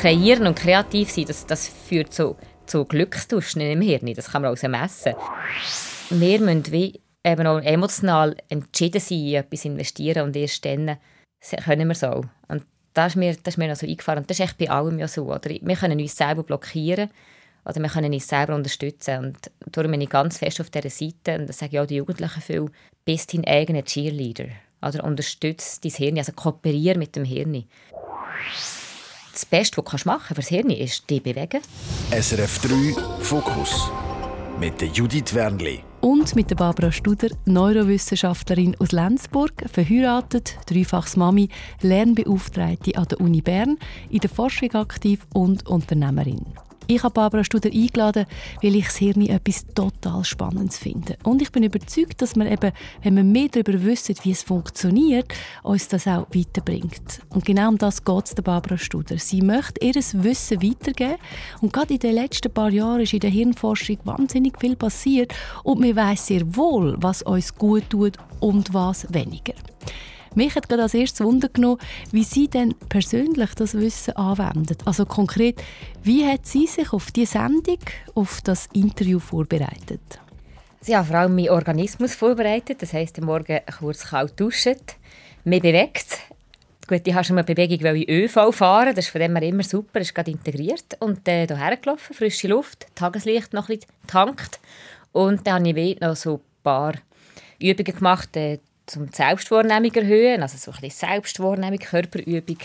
Kreieren und kreativ sein, das, das führt zu, zu Glückstuschen im Hirn. Das kann man auch messen. Wir müssen wie eben auch emotional entschieden sein, in etwas investieren und erst dann können wir es auch. Und das ist mir, das ist mir also eingefahren. Und das ist echt bei allem ja so. Oder? Wir können uns selber blockieren oder wir können uns selber unterstützen. Und darum bin ich ganz fest auf dieser Seite, und das sage ich auch den Jugendlichen viel, bist dein eigener Cheerleader. Oder unterstütze dein Hirn, also kooperiere mit dem Hirn. Das Beste, was du machen kannst für das Hirn, ist dich bewegen. SRF 3 Fokus mit Judith Wernli. Und mit der Barbara Studer, Neurowissenschaftlerin aus Lenzburg, verheiratet, dreifachs Mami, Lernbeauftragte an der Uni Bern, in der Forschung aktiv und Unternehmerin. Ich habe Barbara Studer eingeladen, weil ich das Hirn etwas total Spannendes finde. Und ich bin überzeugt, dass man eben, wenn wir mehr darüber wissen, wie es funktioniert, uns das auch weiterbringt. Und genau um das geht es Barbara Studer. Sie möchte ihr Wissen weitergeben. Und gerade in den letzten paar Jahren ist in der Hirnforschung wahnsinnig viel passiert. Und man weiß sehr wohl, was uns gut tut und was weniger. Mich hat gerade als erstes Wunder genommen, wie Sie denn persönlich das Wissen anwenden. Also konkret, wie hat Sie sich auf die Sendung, auf das Interview vorbereitet? Sie haben vor allem meinen Organismus vorbereitet. Das heisst, am Morgen kurz kalt duschen, mich bewegt. Gut, ich habe schon mal Bewegung weil ich ÖV fahren. Das ist von dem her immer super. Das ist gerade integriert. Und äh, hierher gelaufen, frische Luft, Tageslicht noch ein bisschen getankt. Und dann habe ich noch so ein paar Übungen gemacht. Äh, zum die Selbstwahrnehmung erhöhen, also so ein bisschen Selbstwahrnehmung, Körperübung,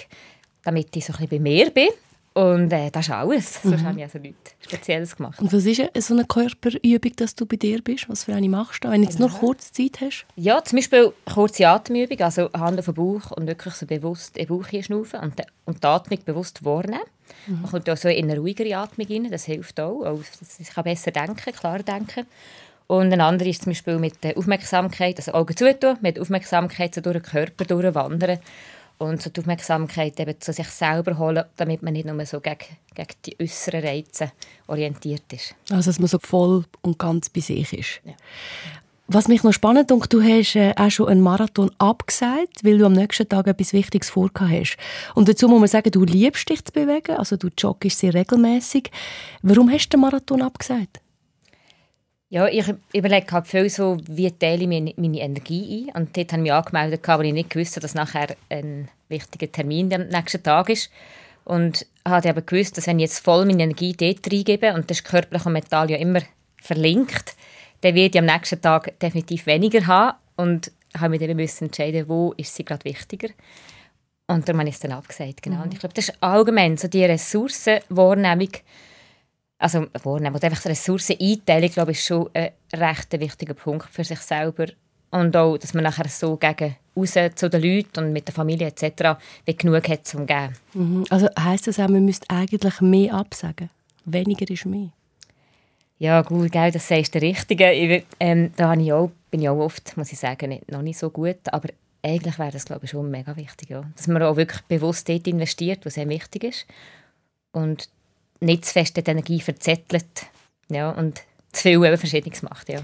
damit ich so ein bisschen bei mir bin. Und äh, das ist alles. Mhm. Sonst habe ich also nichts Spezielles gemacht. Und was ist so eine Körperübung, dass du bei dir bist? Was für eine machst du, wenn du jetzt nur kurz Zeit hast? Ja, zum Beispiel kurze Atemübung, also Hand auf den Bauch und wirklich so bewusst in den Bauch schnaufen und, und die Atmung bewusst wahrnehmen. Mhm. Man kommt auch so in eine ruhigere Atmung rein, das hilft auch. auch ich kann besser denken, klar denken. Und ein anderer ist zum Beispiel mit der Aufmerksamkeit, also Augen zutun, mit Aufmerksamkeit so durch den Körper durchwandern und so die Aufmerksamkeit eben zu sich selber holen, damit man nicht nur so gegen, gegen die äußeren Reize orientiert ist. Also dass man so voll und ganz bei sich ist. Ja. Was mich noch spannend und du hast äh, auch schon einen Marathon abgesagt, weil du am nächsten Tag etwas Wichtiges vorgehabt hast. Und dazu muss man sagen, du liebst dich zu bewegen, also du joggst sehr regelmäßig. Warum hast du den Marathon abgesagt? Ja, ich überlege halt viel so, wie teile ich meine, Energie ein. Und dort habe ich mich angemeldet, aber ich nicht gewusst, dass nachher ein wichtiger Termin am nächsten Tag ist. Und habe aber gewusst, dass wenn ich jetzt voll meine Energie dort reingebe, und das ist körperlich und mental ja immer verlinkt, dann werde ich am nächsten Tag definitiv weniger haben. Und habe mich dann müssen entscheiden, wo ist sie gerade wichtiger. Und darum habe ich es dann abgesagt. Genau. Mhm. Und ich glaube, das ist allgemein so die Ressourcenwahrnehmung, also wahrnehmen. Und einfach Ressourceneinteilung, glaube ich, ist schon ein recht wichtiger Punkt für sich selber. Und auch, dass man nachher so gegen raus zu den Leuten und mit der Familie etc. genug hat zum geben. Mhm. Also heisst das auch, man müsste eigentlich mehr absagen? Weniger ist mehr? Ja, gut, gell, das sagst du Richtige. Ich, ähm, da ich auch, bin ich auch oft, muss ich sagen, nicht, noch nicht so gut. Aber eigentlich wäre das, glaube ich, schon mega wichtig. Ja. Dass man auch wirklich bewusst dort investiert, was sehr wichtig ist. Und nicht zu fest die Energie verzettelt ja, und zu viel eben Verschiedenes macht. Ja.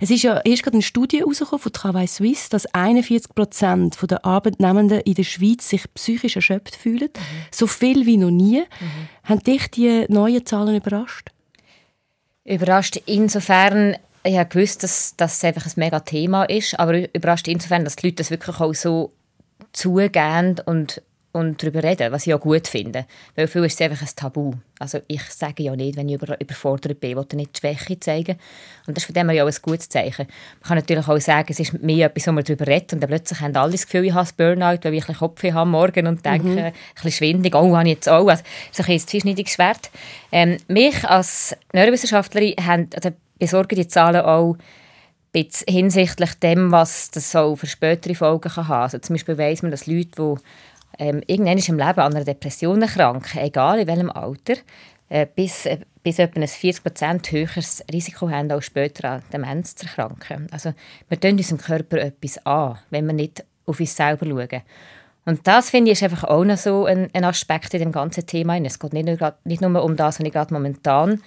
Es ist ja erst gerade eine Studie herausgekommen von Travail Suisse, dass 41 Prozent der Arbeitnehmenden in der Schweiz sich psychisch erschöpft fühlen. Mhm. So viel wie noch nie. Mhm. Haben dich die neuen Zahlen überrascht? Überrascht insofern, ich habe gewusst, dass das einfach ein mega Thema ist, aber überrascht insofern, dass die Leute das wirklich auch so zugehen und und darüber reden, was ich auch gut finde. Weil viel ist es einfach ein Tabu. Also ich sage ja nicht, wenn ich über, überfordert bin, ich will nicht die Schwäche zeigen. Und das ist von dem her ja auch ein gutes Zeichen. Man kann natürlich auch sagen, es ist mit mir etwas, wo man darüber redet und dann plötzlich haben alle das Gefühl, ich habe Burnout, weil ich ein bisschen Kopf habe morgen und denke, mhm. ein bisschen schwindig, oh, habe ich jetzt auch. Also, so ein zweischneidiges Schwert. Ähm, mich als Neurowissenschaftlerin haben, also besorgen die Zahlen auch hinsichtlich dem, was das so für spätere Folgen kann haben. Also zum Beispiel weiss man, dass Leute, die ähm, irgendwann im Leben an einer Depression krank, egal in welchem Alter, äh, bis, äh, bis etwa ein 40% höheres Risiko haben, auch später an Demenz zu erkranken. Also wir tun unserem Körper etwas an, wenn wir nicht auf uns selber schauen. Und das, finde ich, ist einfach auch noch so ein, ein Aspekt in dem ganzen Thema. Es geht nicht nur, nicht nur um das, was ich gerade momentan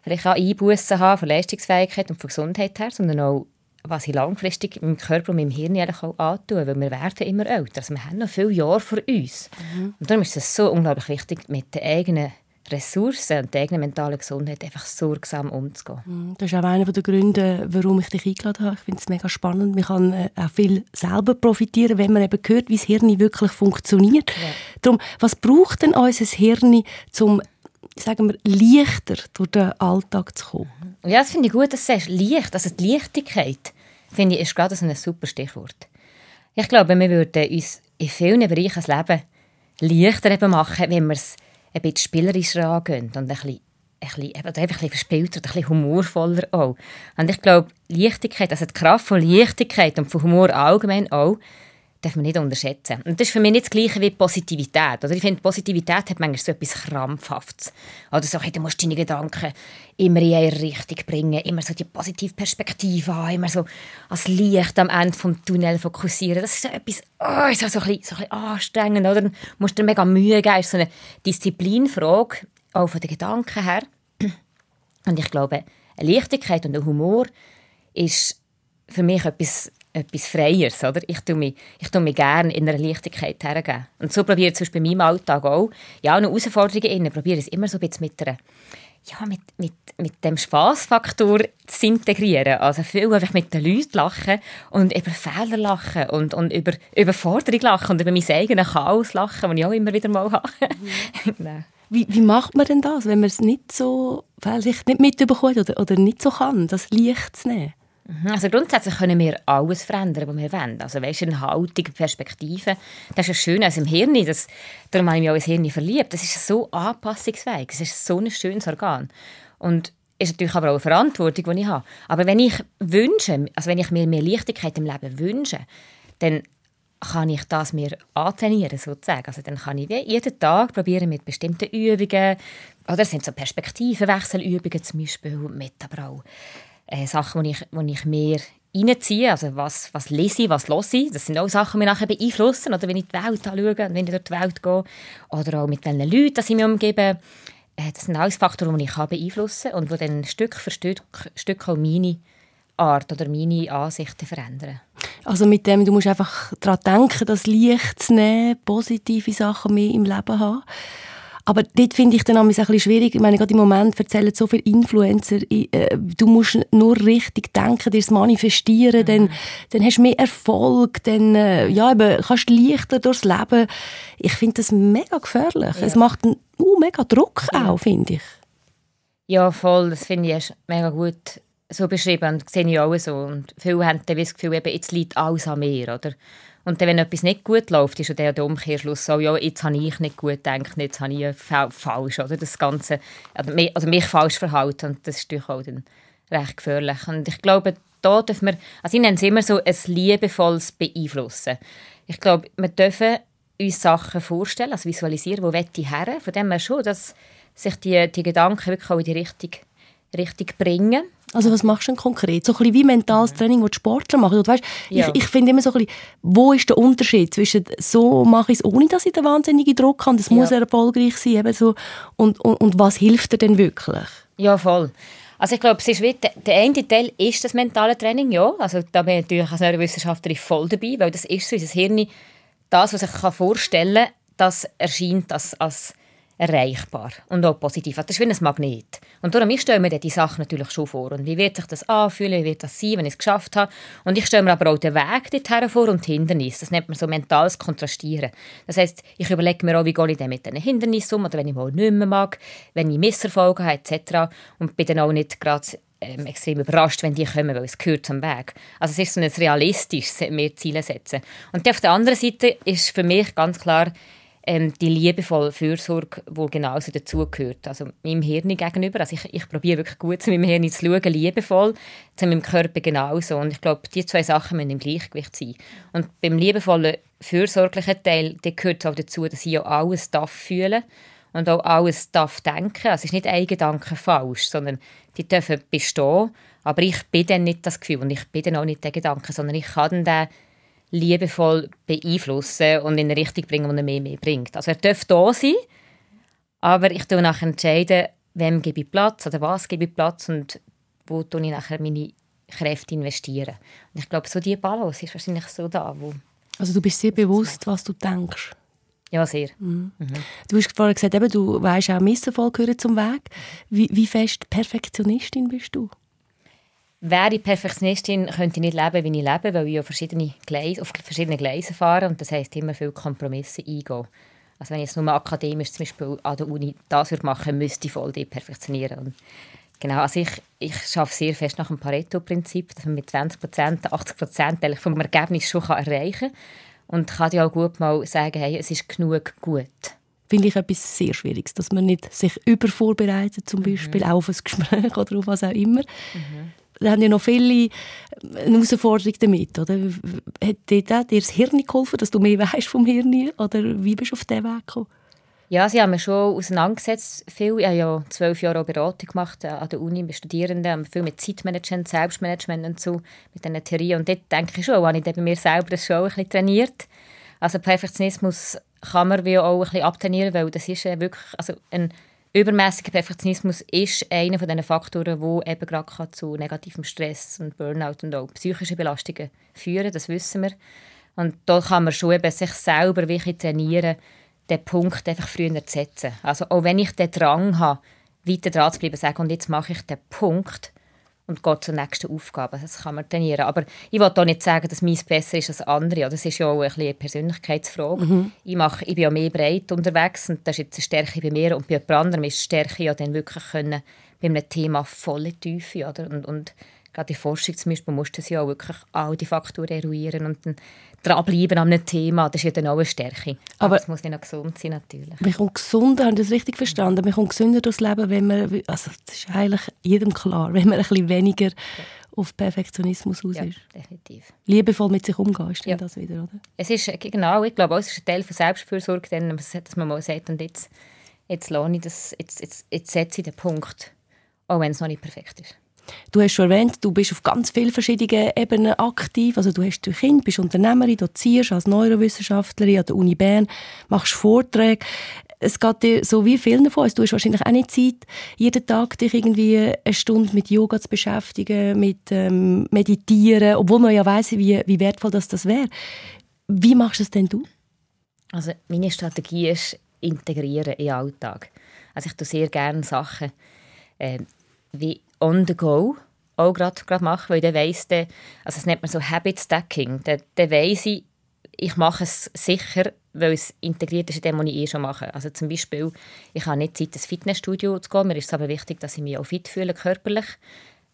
vielleicht auch Einbußen habe von Leistungsfähigkeit und von Gesundheit her, sondern auch was ich langfristig meinem Körper und meinem Hirn auch antun, weil wir werden immer älter. Also wir haben noch viele Jahre vor uns. Mhm. Und darum ist es so unglaublich wichtig, mit den eigenen Ressourcen und der eigenen mentalen Gesundheit einfach sorgsam umzugehen. Mhm. Das ist auch einer der Gründe, warum ich dich eingeladen habe. Ich finde es mega spannend. Man kann äh, auch viel selber profitieren, wenn man eben hört, wie das Hirn wirklich funktioniert. Ja. Darum, was braucht denn unser Hirn, um sagen wir, leichter durch den Alltag zu kommen? Ja, das finde ich gut, dass du sagst. Leicht, also die Leichtigkeit, finde ich, ist gerade so ein super Stichwort. Ich glaube, wir würden uns in vielen Bereichen des Lebens leichter eben machen, wenn wir es ein bisschen spielerischer angehen und ein bisschen, ein bisschen, einfach ein bisschen verspielter ein bisschen humorvoller auch. Und ich glaube, Leichtigkeit, also die Kraft von Leichtigkeit und von Humor allgemein auch, darf man nicht unterschätzen. Und das ist für mich nicht das Gleiche wie Positivität. Oder ich finde, Positivität hat manchmal so etwas Krampfhaftes. Oder so, hey, du musst deine Gedanken immer in eine Richtung bringen, immer so die positive Perspektive haben, immer so als Licht am Ende des Tunnels fokussieren. Das ist so etwas, oh, ist so, so, ein bisschen, so ein bisschen anstrengend. Oder? Du musst dir mega Mühe geben. Das ist so eine Disziplinfrage, auch von den Gedanken her. Und ich glaube, eine Leichtigkeit und ein Humor ist für mich etwas etwas Freies. Oder? Ich tue mich, mich gerne in einer Leichtigkeit hergeben. Und so probiere ich zum Beispiel in meinem Alltag auch, ja, eine Herausforderungen innen, probiere es immer so ein bisschen mit einer ja, mit, mit, mit dem Spaßfaktor zu integrieren. Also viel einfach mit den Leuten lachen und über Fehler lachen und, und über Überforderung lachen und über mein eigenes Chaos lachen, das ich auch immer wieder mal habe. Wie, wie macht man denn das, wenn man es nicht so, vielleicht nicht mitbekommt oder, oder nicht so kann, das Licht zu nehmen? Mhm. Also grundsätzlich können wir alles verändern, was wir wollen. Also weißt, eine Haltung, Perspektive, das ist ja schön also im Hirn. Das, darum habe ich mich auch ins Hirn verliebt. Das ist so anpassungsfähig. Es ist so ein schönes Organ. Und ist natürlich aber auch eine Verantwortung, die ich habe. Aber wenn ich wünsche, also wenn ich mir mehr Leichtigkeit im Leben wünsche, dann kann ich das mir antrainieren, sozusagen. Also dann kann ich jeden Tag probieren mit bestimmten Übungen, oder es sind so Perspektivenwechselübungen zum Beispiel, mit aber auch äh, Sachen, die ich, ich mehr reinziehe. Also was, was lese ich, was höre ich. Das sind auch Sachen, die mich nachher beeinflussen. Oder wenn ich die Welt anschaue und wenn ich durch die Welt gehe. Oder auch mit welchen Leuten ich mich umgebe. Äh, das sind alles Faktoren, die ich beeinflussen kann und die dann Stück für Stück, Stück auch meine Art oder meine Ansichten verändern. Also mit dem, du musst einfach daran denken, das Licht zu nehmen, positive Sachen mehr im Leben haben. Aber dort finde ich dann ein bisschen schwierig. Ich meine, gerade im Moment erzählen so viele Influencer, äh, du musst nur richtig denken, dir das manifestieren, mhm. dann, dann hast du mehr Erfolg, dann äh, ja, eben, kannst du leichter durchs Leben. Ich finde das mega gefährlich. Ja. Es macht einen uh, mega Druck ja. auch, finde ich. Ja, voll. Das finde ich mega gut so beschrieben und das sehe ich auch so. Und viele haben dann das Gefühl, eben, jetzt liegt alles an mir, oder? Und dann, wenn etwas nicht gut läuft, ist der, Umkehrschluss so, ja, jetzt habe ich nicht gut gedacht, jetzt habe ich falsch, oder? Das Ganze, also mich, also mich falsch verhalten und das ist natürlich auch dann recht gefährlich. Und ich glaube, da dürfen wir, also ich nenne es immer so, ein liebevolles Beeinflussen. Ich glaube, wir dürfen uns Sachen vorstellen, also visualisieren, wo ich her, von dem her schon, dass sich die, die Gedanken wirklich auch in die Richtung, Richtung bringen also was machst du denn konkret? So ein bisschen wie mentales Training, das Sportler machen. Und weißt, ja. Ich, ich finde immer so ein bisschen, wo ist der Unterschied zwischen so mache ich es, ohne dass ich den wahnsinnigen Druck habe, das ja. muss erfolgreich sein, eben so, und, und, und was hilft dir denn wirklich? Ja, voll. Also ich glaube, es ist wie, der eine Teil ist das mentale Training, ja. Also da bin ich natürlich als Neurowissenschaftlerin voll dabei, weil das ist so, unser Hirn, das, was ich vorstellen kann, das erscheint als, als erreichbar und auch positiv. Das ist wie ein Magnet. Und darum, ich stelle mir die Sachen natürlich schon vor. Und wie wird sich das anfühlen, wie wird das sein, wenn ich es geschafft habe. Und ich stelle mir aber auch den Weg dorthin vor und die Hindernisse. Das nennt man so mentales Kontrastieren. Das heisst, ich überlege mir auch, wie gehe ich mit diesen Hindernissen um oder wenn ich mal nicht mehr mag, wenn ich Misserfolge habe etc. Und bin dann auch nicht gerade ähm, extrem überrascht, wenn die kommen, weil es gehört zum Weg. Also es ist so ein realistisches mehr Ziele setzen. Und auf der anderen Seite ist für mich ganz klar ähm, die liebevolle Fürsorge, die genauso dazugehört. Also meinem Hirn gegenüber. Also ich, ich probiere wirklich gut zu meinem Hirn zu schauen, liebevoll, zu meinem Körper genauso. Und ich glaube, die zwei Sachen müssen im Gleichgewicht sein. Und beim liebevollen, fürsorglichen Teil gehört auch dazu, dass ich auch alles darf fühlen und auch alles darf denken. Also es ist nicht ein Gedanke falsch, sondern die dürfen bestehen. Aber ich bin dann nicht das Gefühl und ich bin dann auch nicht der Gedanke, sondern ich kann dann liebevoll beeinflussen und in eine Richtung bringen, die er mehr, mehr bringt. Also er darf da sein, aber ich entscheide nachher entscheiden, wem gebe ich Platz oder was gebe ich Platz und wo tue ich nachher meine Kräfte investieren. Und ich glaube, so die Balance ist wahrscheinlich so da, wo also du bist sehr bewusst, was du denkst. Ja, sehr. Mhm. Mhm. Du hast vorhin gesagt, eben, du weißt auch Misserfolg gehören zum Weg. Wie, wie fest Perfektionistin bist du? Wäre ich Perfektionistin, könnte ich nicht leben, wie ich lebe, weil ich auf verschiedene Gleise, auf verschiedene Gleise fahre und das heisst immer viele Kompromisse eingehen. Also wenn ich jetzt nur akademisch zum Beispiel an der Uni das würde machen, müsste ich voll perfektionieren. Und genau, also ich, ich arbeite sehr fest nach dem Pareto-Prinzip, dass man mit 20 Prozent, 80 Prozent vom Ergebnis schon erreichen kann. Und kann dir auch gut mal sagen, hey, es ist genug gut. Finde ich etwas sehr Schwieriges, dass man nicht sich übervorbereitet, zum mhm. Beispiel mhm. auf ein Gespräch oder auf was auch immer. Mhm. Haben ja noch viele eine Herausforderung damit, oder? Hat dir das Hirn geholfen, dass du mehr weißt vom Hirn? Oder wie bist du auf diesen Weg gekommen? Ja, sie haben mich schon auseinandergesetzt. Viel. Ich habe ja zwölf Jahre Beratung gemacht an der Uni bei Studierenden, viel mit Zeitmanagement, Selbstmanagement und so, mit diesen Theorien. Und dort denke ich schon, habe ich bei mir selber das schon ein bisschen trainiert. Also Perfektionismus kann man wie auch ein bisschen abtrainieren, weil das ist wirklich, also ein übermäßiger Perfektionismus ist einer von den Faktoren, wo eben gerade zu negativem Stress und Burnout und auch psychischen Belastungen führen. Das wissen wir. Und da kann man schon eben sich selber wirklich trainieren, den Punkt einfach früher zu setzen. Also auch wenn ich den Drang habe, weiter dran zu bleiben, sagen, und jetzt mache ich den Punkt und gehe zur nächsten Aufgabe. Das kann man trainieren. Aber ich will auch nicht sagen, dass meins besser ist als andere. Das ist ja auch ein eine Persönlichkeitsfrage. Mhm. Ich, mache, ich bin ja mehr breit unterwegs und das ist jetzt eine Stärke bei mir und bei jemand anderem ist die Stärke ja dann wirklich können, bei einem Thema volle Tiefe oder? Und, und gerade in Forschung zum Beispiel musst du ja auch wirklich all die Faktoren eruieren und dann dranbleiben an einem Thema. Das ist ja dann auch eine Stärke. Aber, Aber es muss nicht noch gesund sein, natürlich. Man kommt gesünder, haben das richtig verstanden? Man kommt gesünder durchs Leben, wenn man, also das ist eigentlich jedem klar, wenn man ein bisschen weniger ja. auf Perfektionismus aus ja, ist. definitiv. Liebevoll mit sich umgehen, ist ja. das wieder, oder? Es ist, genau, ich glaube, es ist ein Teil von Selbstfürsorge, dass man mal sagt, und jetzt, jetzt lohne ich das, jetzt, jetzt, jetzt setze ich den Punkt, auch wenn es noch nicht perfekt ist. Du hast schon erwähnt, du bist auf ganz vielen verschiedenen Ebenen aktiv. Also du hast Kind, bist Unternehmerin, dozierst als Neurowissenschaftlerin an der Uni Bern, machst Vorträge. Es geht dir so wie vielen von uns. Du hast wahrscheinlich auch nicht Zeit, jeden Tag dich irgendwie eine Stunde mit Yoga zu beschäftigen, mit ähm, Meditieren, obwohl man ja weiss, wie, wie wertvoll das, das wäre. Wie machst du es denn du? Also meine Strategie ist integrieren in den Alltag. Also ich tue sehr gerne Sachen äh, wie on the go auch gerade machen, weil dann weiss der, also das nennt man so Habit Stacking, dann, dann weiss ich, ich mache es sicher, weil es integriert ist in dem, was ich eh schon mache. Also zum Beispiel, ich habe nicht Zeit, ins Fitnessstudio zu gehen, mir ist es aber wichtig, dass ich mich auch fit fühle, körperlich.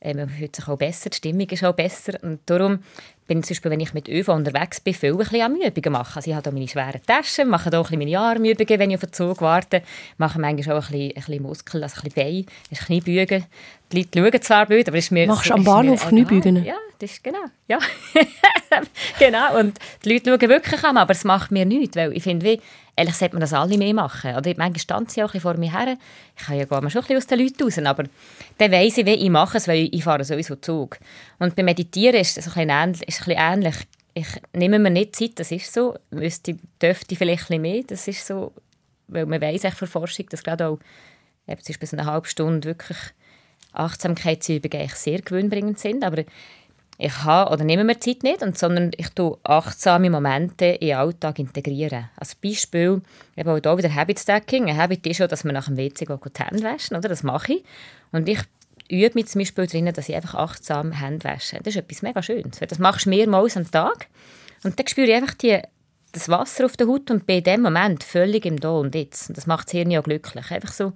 Äh, man fühlt sich auch besser, die Stimmung ist auch besser und darum bin zum Beispiel, wenn ich mit ÖV unterwegs bin, viel ein bisschen Armübungen machen. Also ich habe hier meine schweren Taschen, mache hier auch ein bisschen meine Armübungen, wenn ich auf den Zug warte, mache manchmal auch ein bisschen, ein bisschen Muskeln, also ein bisschen Bein, ein Kniebeugen. Die Leute schauen zwar blöd, aber es ist mir... Machst du am Bahnhof Kniebeugen? Ja, das ist genau, ja. genau, und die Leute schauen wirklich an, aber es macht mir nichts, weil ich finde, wie, ehrlich sollte man das alle mehr machen. Oder manchmal stand sie auch vor mir her. Ich kann ja schon ein bisschen aus den Leuten raus, aber dann weiss ich, wie ich mache es, weil ich fahre sowieso Zug. Und beim Meditieren ist es ein bisschen ähnlich. Ich nehme mir nicht Zeit, das ist so. Müsste, dürfte vielleicht ein mehr, das ist so. Weil man weiss echt von Forschung, dass gerade auch Beispiel eine halbe Stunde wirklich Achtsamkeitsübungen sehr gewinnbringend sind. Aber ich habe oder nehme mir Zeit nicht, sondern ich tue achtsame Momente in den Alltag integrieren. Als Beispiel, eben auch hier wieder Habit Stacking. Ein Habit ist schon, dass man nach dem WC die Hände waschen, oder? Das mache ich. Und ich übe mich zum Beispiel darin, dass ich einfach achtsam Hände wasche. Das ist etwas mega Schönes. Das machst du mehrmals am Tag. Und dann spüre ich einfach die, das Wasser auf der Haut und bin in dem Moment völlig im Da und Jetzt. Und das macht das Hirn ja glücklich. Einfach so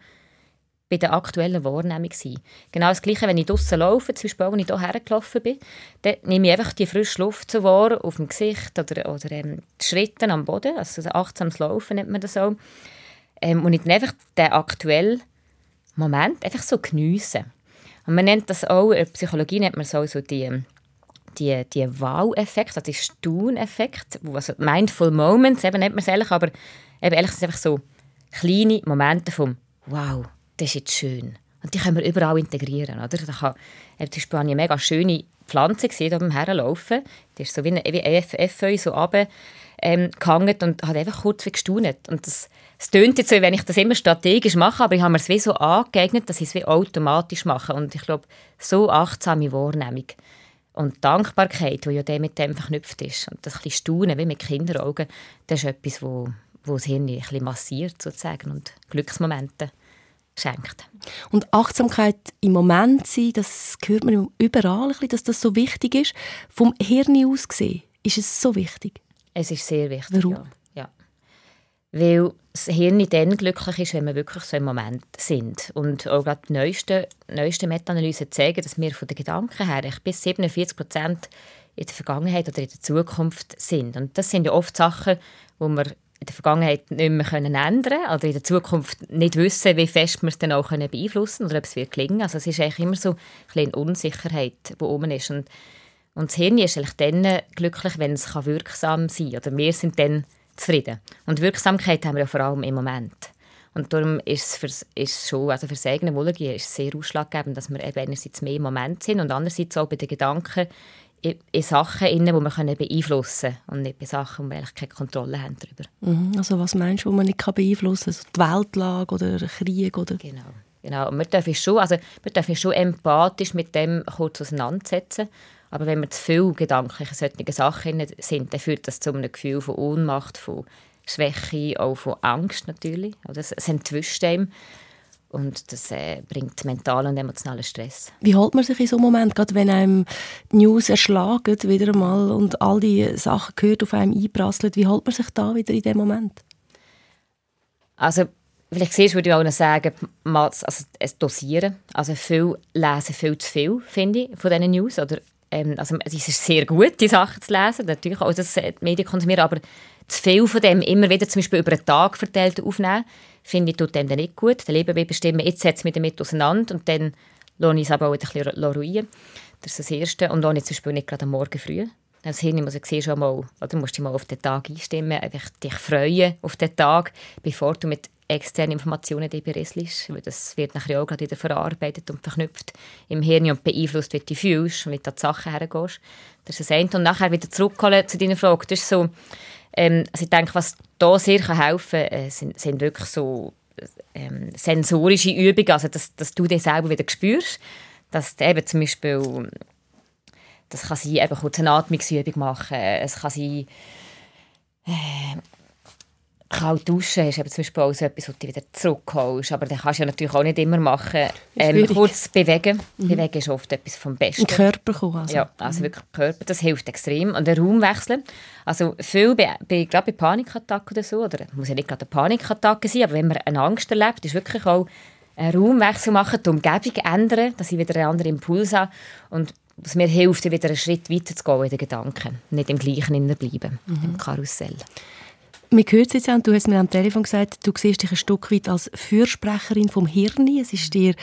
bei der aktuellen Wahrnehmung sein. Genau das Gleiche, wenn ich draußen laufe, zum Beispiel, wenn ich hierher gelaufen bin, dann nehme ich einfach die frische Luft zu wahr auf dem Gesicht oder, oder ähm, die Schritte am Boden, also achtsames Laufen nennt man das so. Ähm, und ich einfach den aktuellen Moment einfach so geniessen. Und man nennt das auch, in der Psychologie nennt man so, so die, die, die Wow-Effekt, also die Staun-Effekt, also Mindful Moments, eben nennt man es ehrlich, aber eben ehrlich sind einfach so kleine Momente vom Wow, das ist jetzt schön. Und die können wir überall integrieren. Oder? Da kann, zum Beispiel habe ich eine mega schöne Pflanze gesehen, beim Herlaufen. Die ist so wie ein Efeu so runter, ähm, und hat einfach kurz gestaunet. Und das, es tönt jetzt so, wenn ich das immer strategisch mache, aber ich habe mir es wie so angeeignet, dass ich es wie automatisch mache. Und ich glaube, so achtsame Wahrnehmung Und Dankbarkeit, die ja dem mit dem verknüpft ist, und das ein Staunen, wie mit Kinderaugen, das ist etwas, wo, wo das Hirn ein massiert sozusagen und Glücksmomente schenkt. Und Achtsamkeit im Moment sein, das hört man überall, ein bisschen, dass das so wichtig ist. Vom Hirn aus gesehen, ist es so wichtig? Es ist sehr wichtig, Warum? ja. ja. Weil das Hirn dann glücklich ist, wenn wir wirklich so im Moment sind. Und auch gerade die neuesten, neuesten Meta-Analysen zeigen, dass wir von den Gedanken her bis 47 Prozent in der Vergangenheit oder in der Zukunft sind. Und das sind ja oft Sachen, wo wir in der Vergangenheit nicht mehr können ändern oder in der Zukunft nicht wissen, wie fest wir es dann auch können beeinflussen oder ob es wird. Also es ist eigentlich immer so eine Unsicherheit, die oben ist. Und, und das Hirn ist eigentlich dann glücklich, wenn es wirksam sein kann. Oder wir sind dann zufrieden. Und Wirksamkeit haben wir ja vor allem im Moment. Und darum ist es, ist schon, also für das eigene Wohlergehen ist es sehr ausschlaggebend, dass wir eben einerseits mehr im Moment sind und andererseits auch bei den Gedanken in, in Sachen, die wir können beeinflussen können und nicht bei Sachen, wo wir eigentlich keine Kontrolle haben darüber. Mhm. Also was meinst du, wo man nicht beeinflussen kann? Also die Weltlage oder Krieg? Oder? Genau. Genau. Und wir dürfen schon, also wir dürfen schon empathisch mit dem kurz auseinandersetzen. Aber wenn wir zu viel gedankliche solche Sachen sind, dann führt das zu einem Gefühl von Ohnmacht, von Schwäche, auch von Angst natürlich. Es entwischt einem. Und das äh, bringt mentalen und emotionalen Stress. Wie hält man sich in so einem Moment, gerade wenn einem die News erschlagen wieder einmal und all die Sachen gehört auf einem einprasseln, wie hält man sich da wieder in dem Moment? Also vielleicht siehst, würde ich auch noch sagen, also es dosieren. Also viel lesen viel zu viel, finde ich, von diesen News. Oder, ähm, also es ist sehr gut, die Sachen zu lesen, natürlich auch das äh, die Medien konsumieren, aber zu viel von dem immer wieder zum Beispiel über einen Tag verteilt aufnehmen, finde ich, tut dem dann nicht gut. Dann leben wir bestimmen, jetzt setze ich mich damit auseinander und dann lasse ich es aber auch ein bisschen ruhen. Das ist das Erste. Und auch nicht zum Beispiel nicht gerade am Morgen früh. Das Hirn muss ich schon mal, oder musst dich mal auf den Tag einstimmen, einfach dich freuen auf den Tag, bevor du mit externen Informationen dich berieselst. Weil das wird nachher auch gerade wieder verarbeitet und verknüpft im Hirn und beeinflusst, wie du fühlst und wie du an die Sachen hergehst. Das ist das eine. Und nachher wieder zurückkommen zu deiner Frage. Das ist so, ähm, also ich denke, was da sehr helfen kann, äh, sind, sind wirklich so ähm, sensorische Übungen, also dass, dass du dich selber wieder spürst, dass du eben zum Beispiel, das kann sein, eben kurz eine Atmungsübung machen, es kann sein, äh, kalt duschen ist eben zum Beispiel auch so etwas, was du wieder zurückholst. Aber das kannst du ja natürlich auch nicht immer machen. Ähm, kurz bewegen. Mhm. Bewegen ist oft etwas vom Besten. Körper kommen also. Ja, also mhm. wirklich Körper, das hilft extrem. Und den Raum wechseln. Also viel, bei, bei, gerade bei Panikattacken oder so, oder muss ja nicht gerade eine Panikattacke sein, aber wenn man eine Angst erlebt, ist wirklich auch einen Raumwechsel machen, die Umgebung ändern, dass ich wieder einen anderen Impuls habe. Und was mir hilft, wieder einen Schritt weiter zu gehen in den Gedanken. Nicht im gleichen bleiben, mhm. im Karussell. Wir hören es jetzt und du hast mir am Telefon gesagt, du siehst dich ein Stück weit als Fürsprecherin vom Hirn. Es ist dir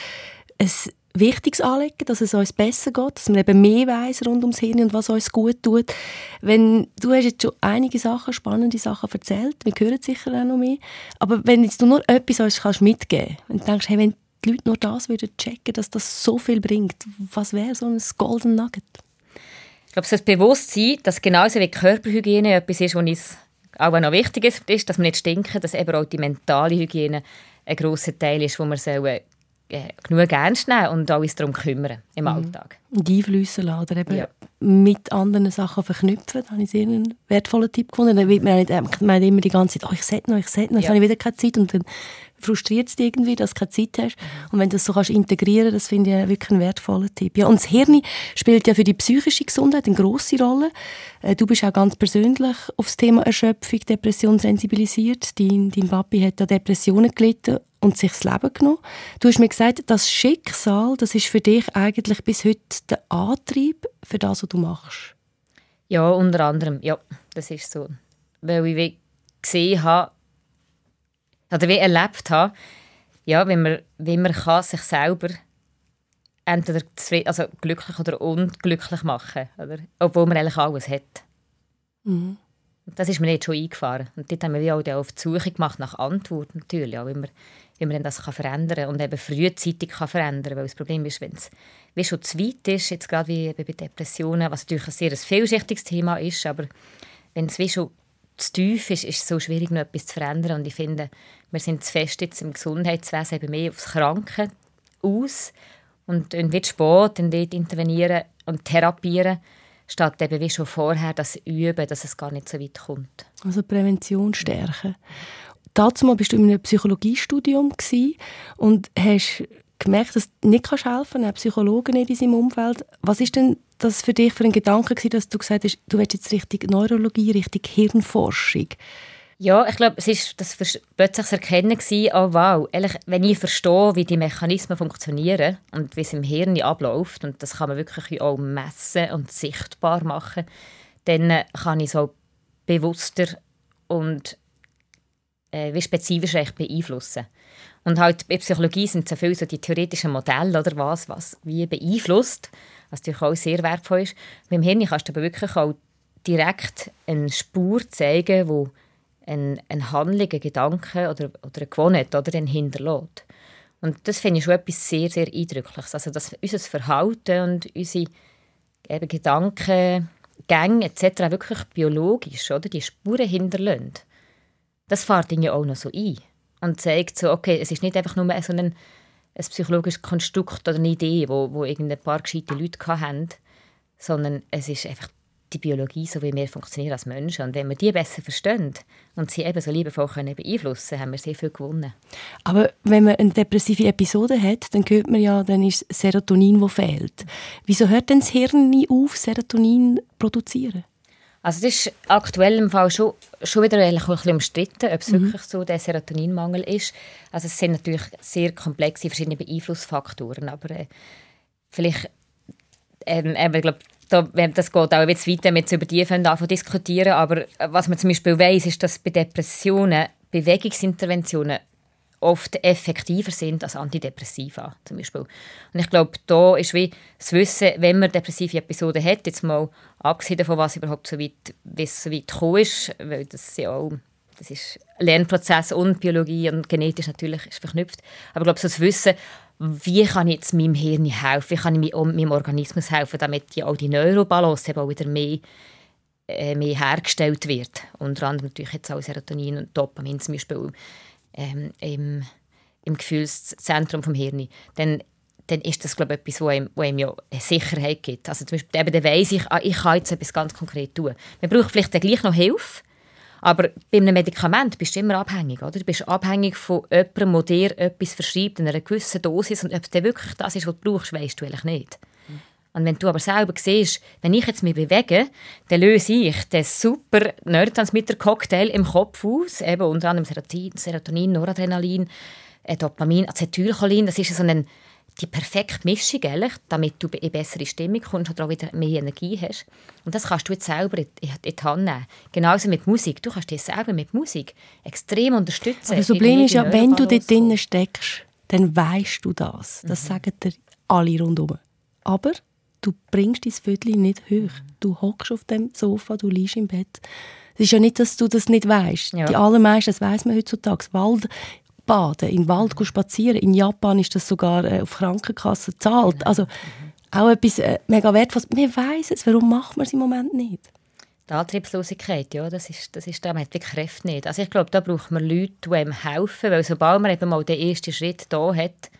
ein wichtiges Anliegen, dass es uns besser geht, dass man eben mehr weiß rund ums Hirn und was uns gut tut. Wenn, du hast jetzt schon einige Sachen, spannende Sachen erzählt, wir hören sicher auch noch mehr, aber wenn jetzt du nur etwas uns kannst mitgeben kannst, und denkst, hey, wenn die Leute nur das würden checken, dass das so viel bringt, was wäre so ein Golden Nugget? Ich glaube, das Bewusstsein, dass genauso wie Körperhygiene etwas ist, was auch noch wichtig ist, ist, dass wir nicht stinken, dass eben auch die mentale Hygiene ein grosser Teil ist, wo wir sollen, äh, genug ernst nehmen und uns darum kümmern im mhm. Alltag. Und einflüssen lassen eben ja. mit anderen Sachen verknüpfen. Da habe ich sehr einen wertvollen Tipp gefunden. Dann wird man, nicht, man immer die ganze Zeit, oh, ich sehe noch, ich sehe noch, jetzt ja. habe ich wieder keine Zeit und dann frustriert es dich irgendwie, dass du keine Zeit hast. Und wenn du das so kannst integrieren das finde ich wirklich einen wertvollen Tipp. Ja, und das Hirn spielt ja für die psychische Gesundheit eine grosse Rolle. Äh, du bist auch ganz persönlich auf das Thema Erschöpfung, Depression sensibilisiert. Dein, dein Papi hat an Depressionen gelitten und sich das Leben genommen. Du hast mir gesagt, das Schicksal, das ist für dich eigentlich bis heute der Antrieb für das, was du machst. Ja, unter anderem. Ja, das ist so. Weil ich gesehen habe, oder wie erlebt habe, ja, wie man, wie man kann sich selber entweder also glücklich oder unglücklich machen oder? obwohl man eigentlich alles hat. Mhm. Das ist mir jetzt schon eingefahren. Und dort haben wir auch auf die Suche gemacht nach Antworten natürlich, auch wie man, wie man das kann verändern kann und eben frühzeitig kann verändern Weil das Problem ist, wenn es wie schon zu weit ist, jetzt gerade wie bei Depressionen, was natürlich ein sehr vielschichtiges Thema ist, aber wenn es wie schon zu tief ist, ist es so schwierig, noch etwas zu verändern. Und ich finde, wir sind zu fest jetzt im Gesundheitswesen eben mehr aufs Kranken aus und, und wird spät und dort intervenieren und therapieren, statt eben wie schon vorher das Üben, dass es gar nicht so weit kommt. Also Prävention stärken. Dazu bist du in einem Psychologiestudium und hast gemerkt, dass du nicht helfen kannst, einen Psychologen nicht in seinem Umfeld. Was ist denn das für dich für ein Gedanke gewesen, dass du gesagt hast, du willst jetzt richtig Neurologie, richtig Hirnforschung? Ja, ich glaube, es ist das plötzlich das Erkennen gewesen, oh wow, ehrlich, wenn ich verstehe, wie die Mechanismen funktionieren und wie es im Hirn abläuft, und das kann man wirklich auch messen und sichtbar machen, dann äh, kann ich so bewusster und äh, wie spezifisch beeinflussen. Und halt bei Psychologie sind so viele so die theoretischen Modelle oder was, was wie beeinflusst, was natürlich auch sehr wertvoll ist. Beim Hirn kannst du aber wirklich auch direkt eine Spur zeigen, wo ein, eine Handlung, ein Gedanke oder, oder eine Gewohnheit oder den hinterlässt. Und das finde ich schon etwas sehr, sehr Eindrückliches. Also, dass unser Verhalten und unsere eben Gedanken, Gänge etc. wirklich biologisch oder, die Spuren hinterlassen. Das fährt ihn ja auch noch so ein und zeigt so, okay, es ist nicht einfach nur so ein, ein psychologisches Konstrukt oder eine Idee, wo, wo ein paar gescheite Leute hatten, sondern es ist einfach die Biologie, so wie wir funktionieren als Menschen. Und wenn wir die besser verstehen und sie eben so liebevoll können beeinflussen können, haben wir sehr viel gewonnen. Aber wenn man eine depressive Episode hat, dann hört man ja, dann ist Serotonin, das fehlt. Wieso hört denn das Hirn nie auf, Serotonin zu produzieren? Also das ist aktuell im Fall schon, schon wieder ein bisschen umstritten, ob es mhm. wirklich so der Serotoninmangel ist. Also es sind natürlich sehr komplexe verschiedene Beeinflussfaktoren, aber äh, vielleicht, ähm, ich glaube, da, das geht auch bisschen weiter, wenn wir über die anfangen diskutieren, aber was man zum Beispiel weiss, ist, dass bei Depressionen Bewegungsinterventionen oft effektiver sind als Antidepressiva zum Beispiel. Und ich glaube, da ist wie das Wissen, wenn man depressive Episoden hat, jetzt mal abgesehen davon, was überhaupt so weit, wie es so weit gekommen ist, weil das ja auch das ist Lernprozess und Biologie und genetisch natürlich ist verknüpft. Aber ich glaube, so das Wissen, wie kann ich jetzt meinem Hirn helfen, wie kann ich meinem Organismus helfen, damit ja auch die Neurobalance auch wieder mehr, äh, mehr hergestellt wird. Unter anderem natürlich jetzt auch Serotonin und Dopamin zum Beispiel ähm, im, im Gefühlszentrum vom Hirn, dann, dann ist das glaube ich, etwas, wo ihm, wo ihm ja Sicherheit gibt. Also zum Beispiel, eben, dann weiss ich, ah, ich kann jetzt etwas ganz konkret tun. Man braucht vielleicht dann gleich noch Hilfe, aber bei einem Medikament bist du immer abhängig. Oder? Du bist abhängig von jemandem, der dir etwas verschreibt in einer gewissen Dosis. Und ob es wirklich das ist, was du brauchst, weißt du eigentlich nicht. Und wenn du aber selber siehst, wenn ich jetzt mich bewege, dann löse ich den super Neurotransmitter-Cocktail im Kopf aus, eben unter anderem Serotonin, Noradrenalin, äh, Dopamin, Acetylcholin, das ist so eine, die perfekte Mischung, ehrlich, damit du in bessere Stimmung kommst oder auch wieder mehr Energie hast. Und das kannst du jetzt selber in, die Hand nehmen. Genauso mit Musik. Du kannst dich selber mit Musik extrem unterstützen. Aber das Problem ist ja, wenn du dort drinnen steckst, dann weißt du das. Das mhm. sagen dir alle rundherum. Aber du bringst dein Viertel nicht hoch. Du hockst auf dem Sofa, du liegst im Bett. Es ist ja nicht, dass du das nicht weißt. Ja. Die allermeisten, das weiß man heutzutage. Wald baden, im Wald spazieren. In Japan ist das sogar äh, auf Krankenkasse zahlt. Also auch etwas äh, mega wertvolles. Wir wissen es. Warum macht man es im Moment nicht? Die Antriebslosigkeit, ja, das ist, das ist da, man hat die Kräfte nicht. Also ich glaube, da braucht man Leute, die einem helfen, weil sobald man eben mal den ersten Schritt da hat,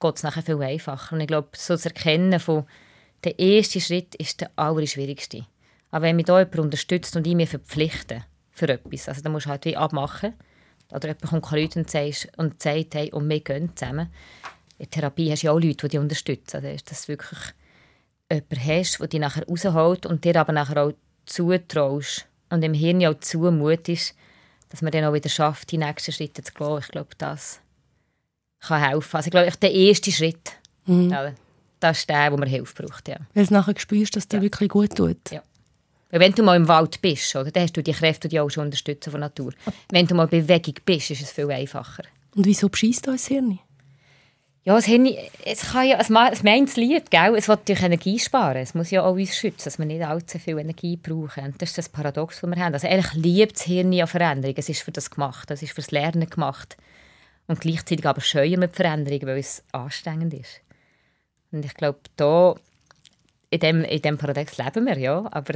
geht es nachher viel einfacher. Und ich glaube, so das Erkennen von der erste Schritt ist der allerschwierigste. Aber wenn mich da jemand unterstützt und ich mich verpflichte für etwas, also dann musst du halt wie abmachen. Oder jemand kommt Leute und, sagst, und sagt, hey, und wir gehen zusammen. In der Therapie hast du ja auch Leute, die dich unterstützen. Also, dass du wirklich jemanden hast, der dich nachher rausholt und dir aber nachher auch zutraust und im Hirn auch zumutest, dass man dann auch wieder schafft, die nächsten Schritte zu gehen. Ich glaube, das kann helfen. Also ich glaube, der erste Schritt. Mhm. Ja, das ist der, wo man Hilfe braucht. Ja. Weil du nachher spürst, dass dir ja. wirklich gut tut. Ja. Weil wenn du mal im Wald bist, oder, dann hast du die Kräfte, die auch schon unterstützen von Natur. Wenn du mal in Bewegung bist, ist es viel einfacher. Und wieso beschießt das Hirn? Ja, das Hirn, es, kann ja, es, meint es lieb, gell? es will natürlich Energie sparen. Es muss ja auch uns schützen, dass wir nicht allzu viel Energie brauchen. Und das ist das Paradox, das wir haben. Also eigentlich liebt das Hirn ja Veränderung. Es ist für das gemacht, es ist fürs Lernen gemacht. Und gleichzeitig aber scheuen wir die Veränderung, weil es anstrengend ist. Und ich glaube, da, in dem, in dem Paradox leben wir, ja. Aber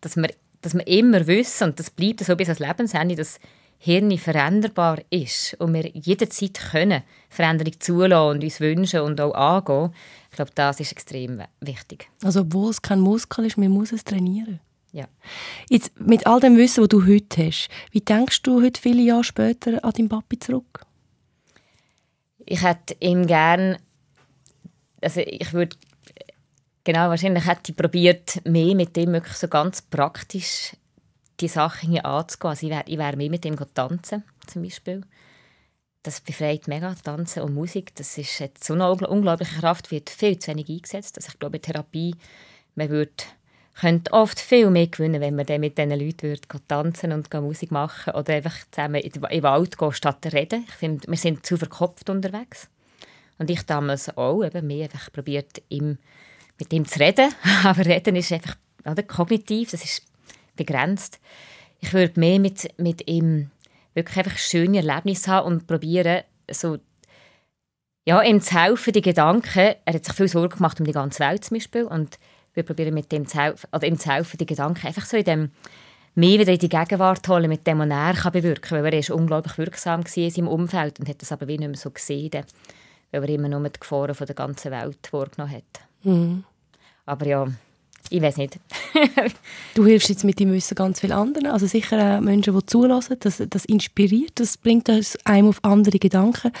dass wir, dass wir immer wissen, und das bleibt so bis ans Lebensende, dass Hirn veränderbar ist und wir jederzeit können Veränderung zulassen und uns wünschen und auch angehen, ich glaube, das ist extrem wichtig. Also obwohl es kein Muskel ist, man muss es trainieren. Ja. Jetzt, mit all dem Wissen, das du heute hast, wie denkst du heute viele Jahre später an deinen Papi zurück? Ich hätte ihm gerne, also ich würde, genau, wahrscheinlich hätte ich probiert, mehr mit ihm wirklich so ganz praktisch die Sachen anzugehen. Also ich wäre ich wär mehr mit ihm tanzen, zum Beispiel. Das befreit mega, Tanzen und Musik. Das ist jetzt so eine unglaubliche Kraft, wird viel zu wenig eingesetzt. Also ich glaube, in Therapie, man würde könnte oft viel mehr gewinnen, wenn man dann mit diesen Leuten tanzen und Musik machen oder einfach zusammen in den Wald gehen, statt zu reden. Ich finde, wir sind zu verkopft unterwegs. Und ich damals auch, eben mehr einfach probiert, mit ihm zu reden. Aber reden ist einfach oder, kognitiv, das ist begrenzt. Ich würde mehr mit, mit ihm wirklich einfach schöne Erlebnisse haben und probieren, so ja, ihm zu helfen, die Gedanken. Er hat sich viel Sorgen gemacht um die ganze Welt zum Beispiel und wir probieren mit dem zu helfen, oder ihm zu helfen, die Gedanken einfach so in dem mehr wieder in die Gegenwart holen, mit dem, was er kann bewirken kann. Weil er ist unglaublich wirksam in seinem Umfeld und hat das aber wie nicht mehr so gesehen, weil er immer nur die Gefahren von der ganzen Welt wahrgenommen hat. Mhm. Aber ja, ich weiß nicht. du hilfst jetzt mit dem Wissen ganz vielen anderen, also sicher auch Menschen, die zulassen, das, das inspiriert, das bringt einem auf andere Gedanken.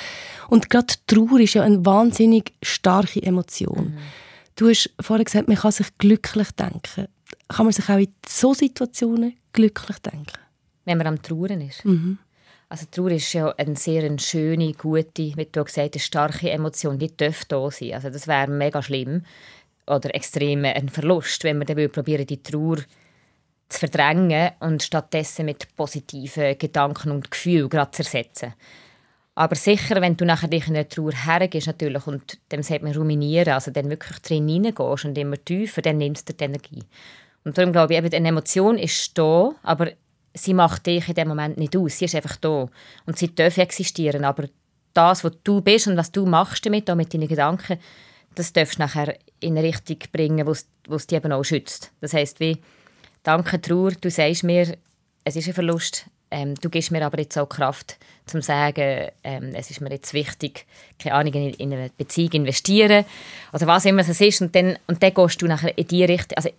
Und gerade Trauer ist ja eine wahnsinnig starke Emotion. Mhm. Du hast vorhin gesagt, man kann sich glücklich denken. Kann man sich auch in so Situationen glücklich denken? Wenn man am Trauern ist? Mhm. Also Trauer ist ja eine sehr schöne, gute, wie du gesagt hast, starke Emotion. Die darf da sein. Also das wäre mega schlimm oder extrem ein Verlust, wenn man dann probieren die Trauer zu verdrängen und stattdessen mit positiven Gedanken und Gefühlen gerade zu ersetzen. Aber sicher, wenn du nachher dich in eine Trauer hergehst natürlich und dann sagt man ruminieren, also dann wirklich drin hineingehst und immer tiefer, dann nimmst du die Energie. Und darum glaube ich, eben, eine Emotion ist da, aber sie macht dich in dem Moment nicht aus. Sie ist einfach da. Und sie darf existieren, aber das, was du bist und was du machst damit, auch mit deinen Gedanken, das darfst du nachher in eine Richtung bringen, wo es dich eben auch schützt. Das heisst, wie, danke Trauer, du sagst mir, es ist ein Verlust, ähm, du gibst mir aber jetzt auch Kraft, zum zu sagen, ähm, es ist mir jetzt wichtig, keine Ahnung, in, in eine Beziehung investieren oder was immer es ist und dann, und dann gehst du nachher in die Richtung, also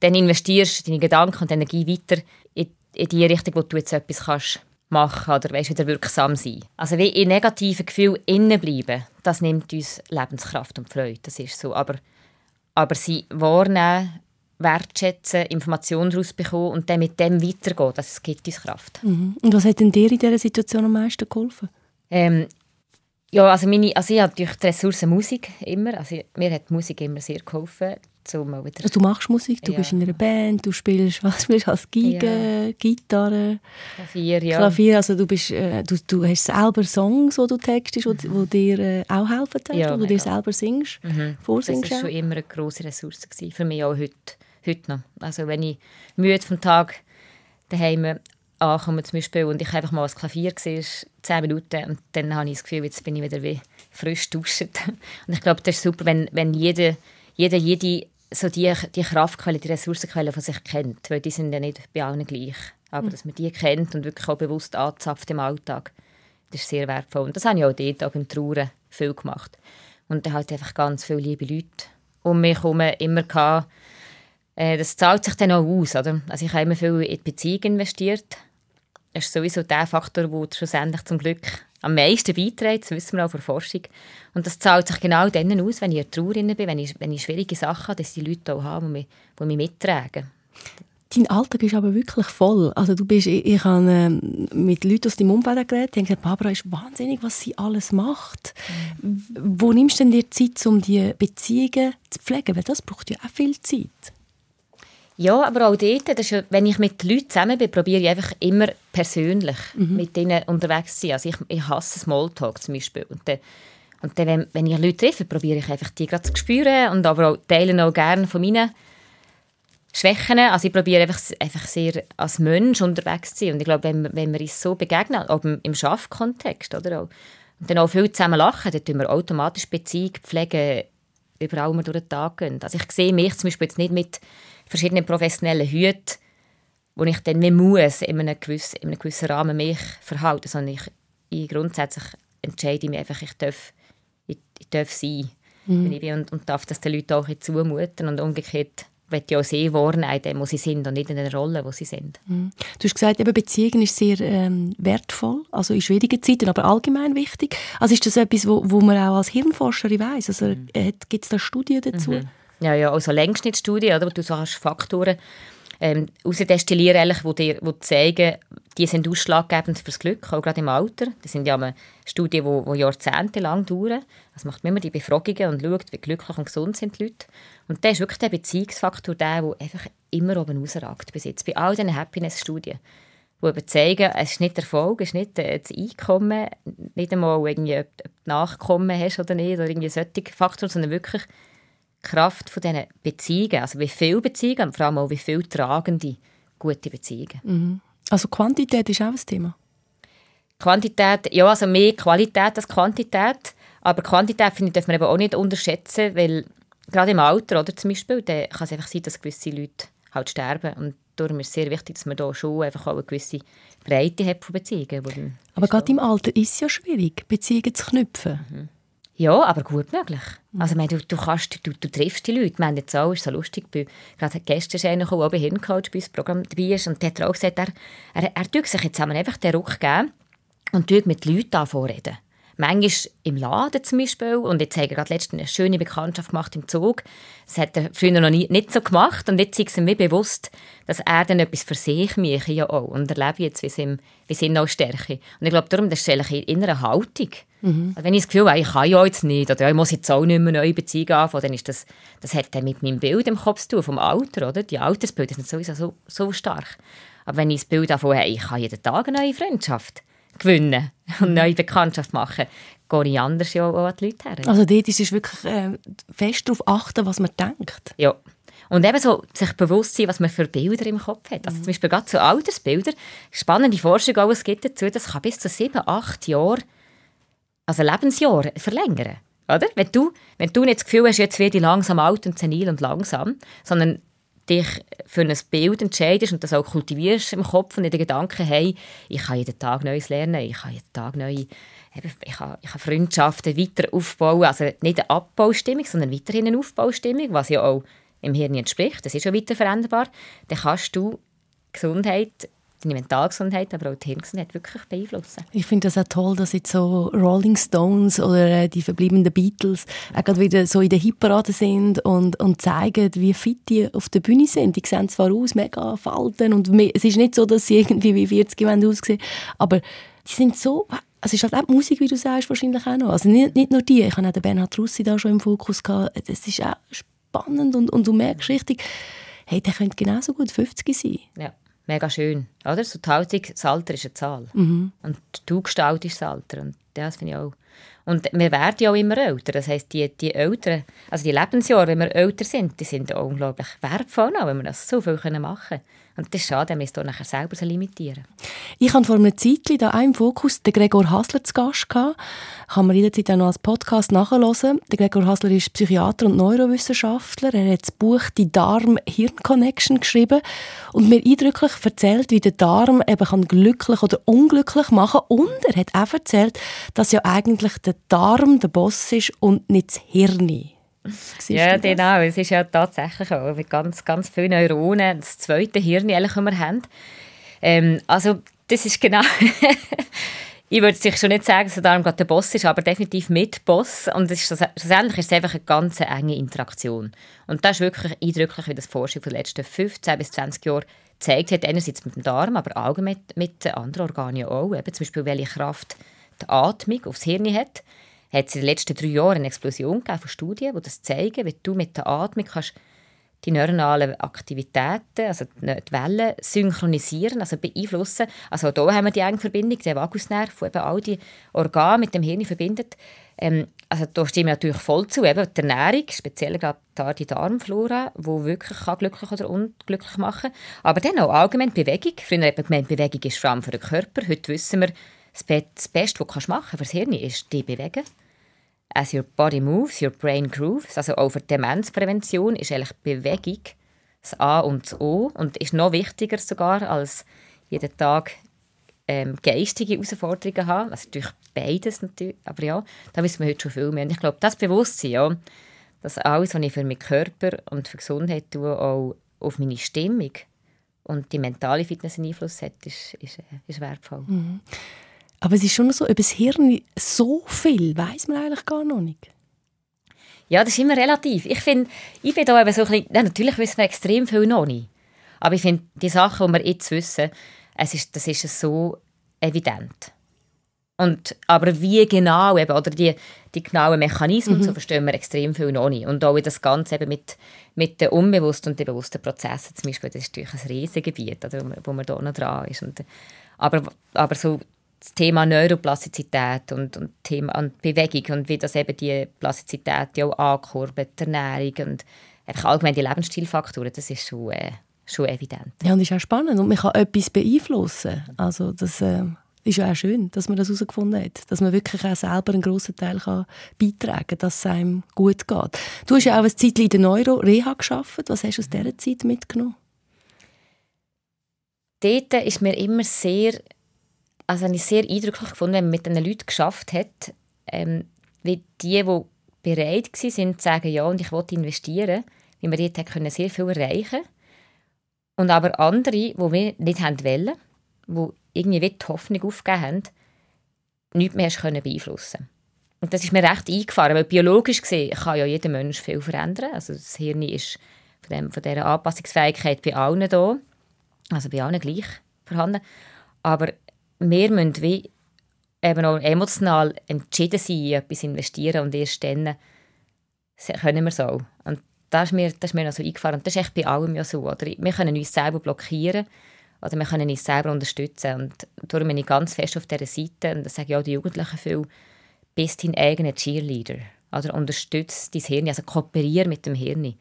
dann investierst du deine Gedanken und Energie weiter in, in die Richtung, wo du jetzt etwas kannst machen oder weißt, wieder wirksam sein. Also wie in negativen Gefühlen innen bleiben, das nimmt uns Lebenskraft und Freude, das ist so. Aber, aber sie wahrnehmen wertschätzen, Informationen daraus bekommen und dann mit dem weitergehen, das gibt uns Kraft. Mhm. Und was hat denn dir in dieser Situation am meisten geholfen? Ähm, ja, also, meine, also ich habe durch die Ressource Musik immer, also mir hat Musik immer sehr geholfen, um wieder... Also du machst Musik, du ja. bist in einer Band, du spielst, was spielst als Geige, ja. Gitarre, Klavier, ja. Klavier, also du, bist, äh, du, du hast selber Songs, die du textest, mhm. die, die dir äh, auch helfen, ja, wo du dir selber singst, mhm. vorsingst. Das war schon immer eine grosse Ressource gewesen, für mich auch heute heute noch. Also wenn ich müde vom Tag daheim ankomme zum Beispiel und ich einfach mal das Klavier sehe, zehn Minuten und dann habe ich das Gefühl, jetzt bin ich wieder wie frisch duschen. Und ich glaube, das ist super, wenn, wenn jeder, jeder, jede so die, die Kraftquelle, die Ressourcenquelle von sich kennt, weil die sind ja nicht bei allen gleich. Aber mhm. dass man die kennt und wirklich auch bewusst anzapft im Alltag, das ist sehr wertvoll. Und das habe ich auch dort, auch beim Trauern, viel gemacht. Und dann halt einfach ganz viele liebe Leute um mich herum immer gehabt, äh, das zahlt sich dann auch aus. Oder? Also ich habe immer viel in die Beziehung investiert. Das ist sowieso der Faktor, der schlussendlich zum Glück am meisten beiträgt, das wissen wir auch von Forschung. Und das zahlt sich genau dann aus, wenn ich in Trauer bin, wenn ich, wenn ich schwierige Sachen habe, dass die Leute auch haben, die mich, die mich mittragen. Dein Alltag ist aber wirklich voll. Also du bist, ich, ich habe ähm, mit Leuten aus deinem Umfeld geredet, die haben gesagt, Barbara ist wahnsinnig, was sie alles macht. Mhm. Wo nimmst du denn dir Zeit, um diese Beziehungen zu pflegen? Weil das braucht ja auch viel Zeit. Ja, aber auch dort, das ist, wenn ich mit Leuten zusammen bin, probiere ich einfach immer persönlich mhm. mit ihnen unterwegs zu sein. Also ich, ich hasse Smalltalk zum Beispiel. Und dann, und dann, wenn, wenn ich Leute treffe, probiere ich einfach die gerade zu spüren und aber auch teilen auch gerne von meinen Schwächen. Also ich probiere einfach, einfach sehr als Mensch unterwegs zu sein. Und ich glaube, wenn, wenn wir uns so begegnen, auch im, im Schaffkontext, oder auch, und dann auch viel zusammen lachen, dann tun wir automatisch Beziehung pflegen, überall, wo wir durch den Tag gehen. Also ich sehe mich zum Beispiel jetzt nicht mit verschiedene professionelle Hüte wo ich dann nicht muss in einem gewissen, in einem gewissen Rahmen mich verhalten, sondern ich, ich grundsätzlich entscheide mich einfach, ich darf, ich, ich darf sein, mhm. ich bin und, und darf das den Leuten auch zumuten und umgekehrt will ja auch sie wahrnehmen, wo sie sind und nicht in der Rolle, wo sie sind. Mhm. Du hast gesagt, eben Beziehung ist sehr ähm, wertvoll, also in schwierigen Zeiten, aber allgemein wichtig. Also ist das etwas, wo, wo man auch als Hirnforscherin weiß? Also mhm. Äh, gibt es da Studien dazu? Mhm. Ja, ja, also Längsschnittstudien, oder, wo du so hast Faktoren ähm, die dir die zeigen, die sind ausschlaggebend fürs Glück, auch gerade im Alter. Das sind ja Studien, die, die jahrzehntelang dauern. Das macht man immer die Befragungen und schaut, wie glücklich und gesund sind die Leute. Und das ist wirklich der Beziehungsfaktor, der, der einfach immer oben rausragt bis jetzt. Bei all diesen Happiness-Studien, die eben zeigen, es ist nicht Erfolg, es ist nicht äh, das Einkommen, nicht einmal irgendwie, ob du Nachkommen hast oder nicht, oder irgendwie solche Faktoren, sondern wirklich Kraft von diesen Beziehungen, also wie viele Beziehungen und vor allem auch wie viele tragende, gute Beziehungen. Mhm. Also Quantität ist auch ein Thema? Quantität, ja, also mehr Qualität als Quantität. Aber Quantität, finde ich, darf man eben auch nicht unterschätzen, weil gerade im Alter, oder, zum Beispiel, kann es einfach sein, dass gewisse Leute halt sterben. Und darum ist es sehr wichtig, dass man da schon einfach auch eine gewisse Breite hat von Beziehungen. Aber gerade im Alter ist es ja schwierig, Beziehungen zu knüpfen. Mhm. Ja, aber gut möglich. Also, meine, du, du, kannst, du, du triffst die Leute. Haben jetzt auch, ist so lustig, bei, gerade gestern ist einer gekommen, der Hirncoach bei uns Programm dabei ist, und der hat auch gesagt, er, er, er sich jetzt einfach den Ruck geben und mit Leuten anfangen Manchmal im Laden zum Beispiel. Und jetzt haben wir gerade letztens eine schöne Bekanntschaft gemacht im Zug. Das hat er früher noch nie, nicht so gemacht. Und jetzt ist es mir bewusst, dass er dann etwas für sich mich ja auch. Und erlebe jetzt, wie es ihm, wie es ihn auch stärke. Und ich glaube, darum, das ist eigentlich in einer Haltung. Mhm. Also wenn ich das Gefühl habe, ich kann ja jetzt nicht, oder ich muss jetzt auch nicht mehr neue Beziehungen anfangen, dann ist das, das hat dann mit meinem Bild im Kopf zu tun, vom Alter, oder? Die Altersbilder sind sowieso so, so stark. Aber wenn ich das Bild davon habe, ich kann jeden Tag eine neue Freundschaft, gewinnen und neue Bekanntschaft machen, gehe ich anders ja an die Leute her. Also dort ist es wirklich äh, fest darauf achten, was man denkt. Ja. Und eben so sich bewusst sein, was man für Bilder im Kopf hat. Also mhm. zum Beispiel gerade so Altersbilder. Spannende Forschung auch, es gibt dazu, das kann bis zu sieben, acht Jahre, also Lebensjahre, verlängern. Oder? Wenn du, wenn du nicht das Gefühl hast, jetzt werde ich langsam alt und senil und langsam, sondern dich für ein Bild entscheidest und das auch kultivierst im Kopf und in den Gedanken, hey, ich kann jeden Tag Neues lernen, ich kann jeden Tag neue, ich kann, ich kann Freundschaften weiter aufbauen, also nicht eine Abbaustimmung, sondern weiterhin eine Aufbaustimmung, was ja auch im Hirn entspricht, das ist ja weiter veränderbar, dann kannst du Gesundheit deine Mentalgesundheit, aber auch die Hirngesundheit wirklich beeinflussen. Ich finde das auch toll, dass jetzt so Rolling Stones oder äh, die verbliebenen Beatles auch gerade wieder so in der Hitparade sind und, und zeigen, wie fit die auf der Bühne sind. Die sehen zwar aus, mega falten und es ist nicht so, dass sie irgendwie wie 40 aussehen aber die sind so also ist halt auch die Musik, wie du sagst, wahrscheinlich auch noch. Also nicht, nicht nur die, ich hatte auch den Bernhard Russi da schon im Fokus gehabt. Das ist auch spannend und, und du merkst richtig, hey, der könnte genauso gut 50 sein. Ja mega schön. Oder? So die Haltung, das Alter ist eine Zahl. Mhm. Und du gestaltest das Alter. Und das finde ich auch. Und wir werden ja auch immer älter. Das heisst, die, die Älteren, also die Lebensjahre, wenn wir älter sind, die sind unglaublich wertvoll, wenn wir das so viel machen können. Und das ist schade, wenn wir es nachher selber so limitieren. Ich hatte vor einer Zeit da im Fokus den Gregor Hasler zu Gast. Gehabt. Kann man jederzeit auch noch als Podcast nachhören. Der Gregor Hasler ist Psychiater und Neurowissenschaftler. Er hat das Buch «Die Darm-Hirn-Connection» geschrieben und mir eindrücklich erzählt, wie der Darm eben glücklich oder unglücklich machen kann. Und er hat auch erzählt, dass ja eigentlich der Darm der Boss ist und nicht das Hirn. Ja, genau. Es ist ja tatsächlich auch mit ganz, ganz vielen Neuronen das zweite Hirn, das wir haben. Ähm, also, das ist genau... ich würde sich schon nicht sagen, dass der Darm gerade der Boss ist, aber definitiv mit Boss. Und es ist, schlussendlich ist es einfach eine ganz enge Interaktion. Und das ist wirklich eindrücklich, wie das Forschung der letzten 15 bis 20 Jahre gezeigt hat. Einerseits mit dem Darm, aber allgemein mit, mit anderen Organen auch. Eben zum Beispiel, welche Kraft die Atmung aufs Hirn hat hat es in den letzten drei Jahren eine Explosion von Studien, die das zeigen, wie du mit der Atmung kannst die neuronalen Aktivitäten, also die Wellen synchronisieren, also beeinflussen. Also hier haben wir die enge Verbindung, der Vagusnerv, der all die Organe mit dem Hirn verbindet. Ähm, also da stimmen natürlich voll zu, eben die Ernährung, speziell gerade die Darmflora, die wirklich kann glücklich oder unglücklich machen kann. Aber dann auch allgemein Bewegung. Früher hat man gemeint, Bewegung ist vor allem für den Körper. Heute wissen wir, das Beste, was du machen kannst für das Hirn, ist dich bewegen. As your body moves, your brain grooves. Also auch für Demenzprävention ist eigentlich Bewegung das A und das O und ist noch wichtiger sogar als jeden Tag ähm, geistige Herausforderungen haben. Also natürlich beides natürlich, aber ja, da wissen wir heute schon viel mehr. Und ich glaube, das Bewusstsein, ja, dass alles, was ich für meinen Körper und für Gesundheit tue, auch auf meine Stimmung und die mentale Fitness einen Einfluss hat, ist, ist, ist wertvoll. Mhm. Aber es ist schon so, über das Hirn so viel weiß man eigentlich gar noch nicht. Ja, das ist immer relativ. Ich finde, ich bin da eben so ein bisschen, ja, natürlich wissen wir extrem viel noch nicht. Aber ich finde, die Sachen, die wir jetzt wissen, es ist, das ist so evident. Und, aber wie genau, eben, oder die, die genauen Mechanismen, mhm. so verstehen wir extrem viel noch nicht. Und auch das Ganze eben mit, mit den unbewussten und den bewussten Prozessen zum Beispiel, das ist natürlich ein Riesengebiet, oder, wo man da noch dran ist. Und, aber, aber so das Thema Neuroplastizität und, und Thema und Bewegung und wie das eben die Plastizität ja auch ankurbelt, die Ernährung und einfach allgemein die Lebensstilfaktoren, das ist schon... Äh, schon evident. Ja, und das ist auch spannend und man kann etwas beeinflussen. Also das äh, ist ja auch schön, dass man das herausgefunden hat, dass man wirklich auch selber einen grossen Teil kann beitragen kann, dass es einem gut geht. Du hast ja auch eine Zeit in der Neuro-Reha gearbeitet. Was hast du aus dieser Zeit mitgenommen? Dort ist mir immer sehr, also habe ich sehr eindrücklich gefunden, wenn man mit diesen Leuten geschafft hat, ähm, wie die, die bereit waren, zu sagen, ja, und ich will investieren, wie wir dort können sehr viel erreichen und aber andere, die wir nicht wollen, die irgendwie die Hoffnung aufgegeben haben, nichts mehr können beeinflussen Und das ist mir recht eingefahren, weil biologisch gesehen kann ja jeder Mensch viel verändern. Also das Hirn ist von, dem, von dieser Anpassungsfähigkeit bei allen da, also bei allen gleich vorhanden. Aber wir müssen wie eben auch emotional entschieden sein, in etwas investieren und erst dann können wir so. Und das ist mir, das ist mir noch so eingefahren. Und das ist echt bei allem ja so. Oder? Wir können uns selber blockieren oder wir können uns selber unterstützen. Und darum bin ich ganz fest auf dieser Seite, und das sage ich auch den Jugendlichen viel, bist dein eigener Cheerleader. Oder unterstütze dein Hirn, also kooperiere mit dem Hirn.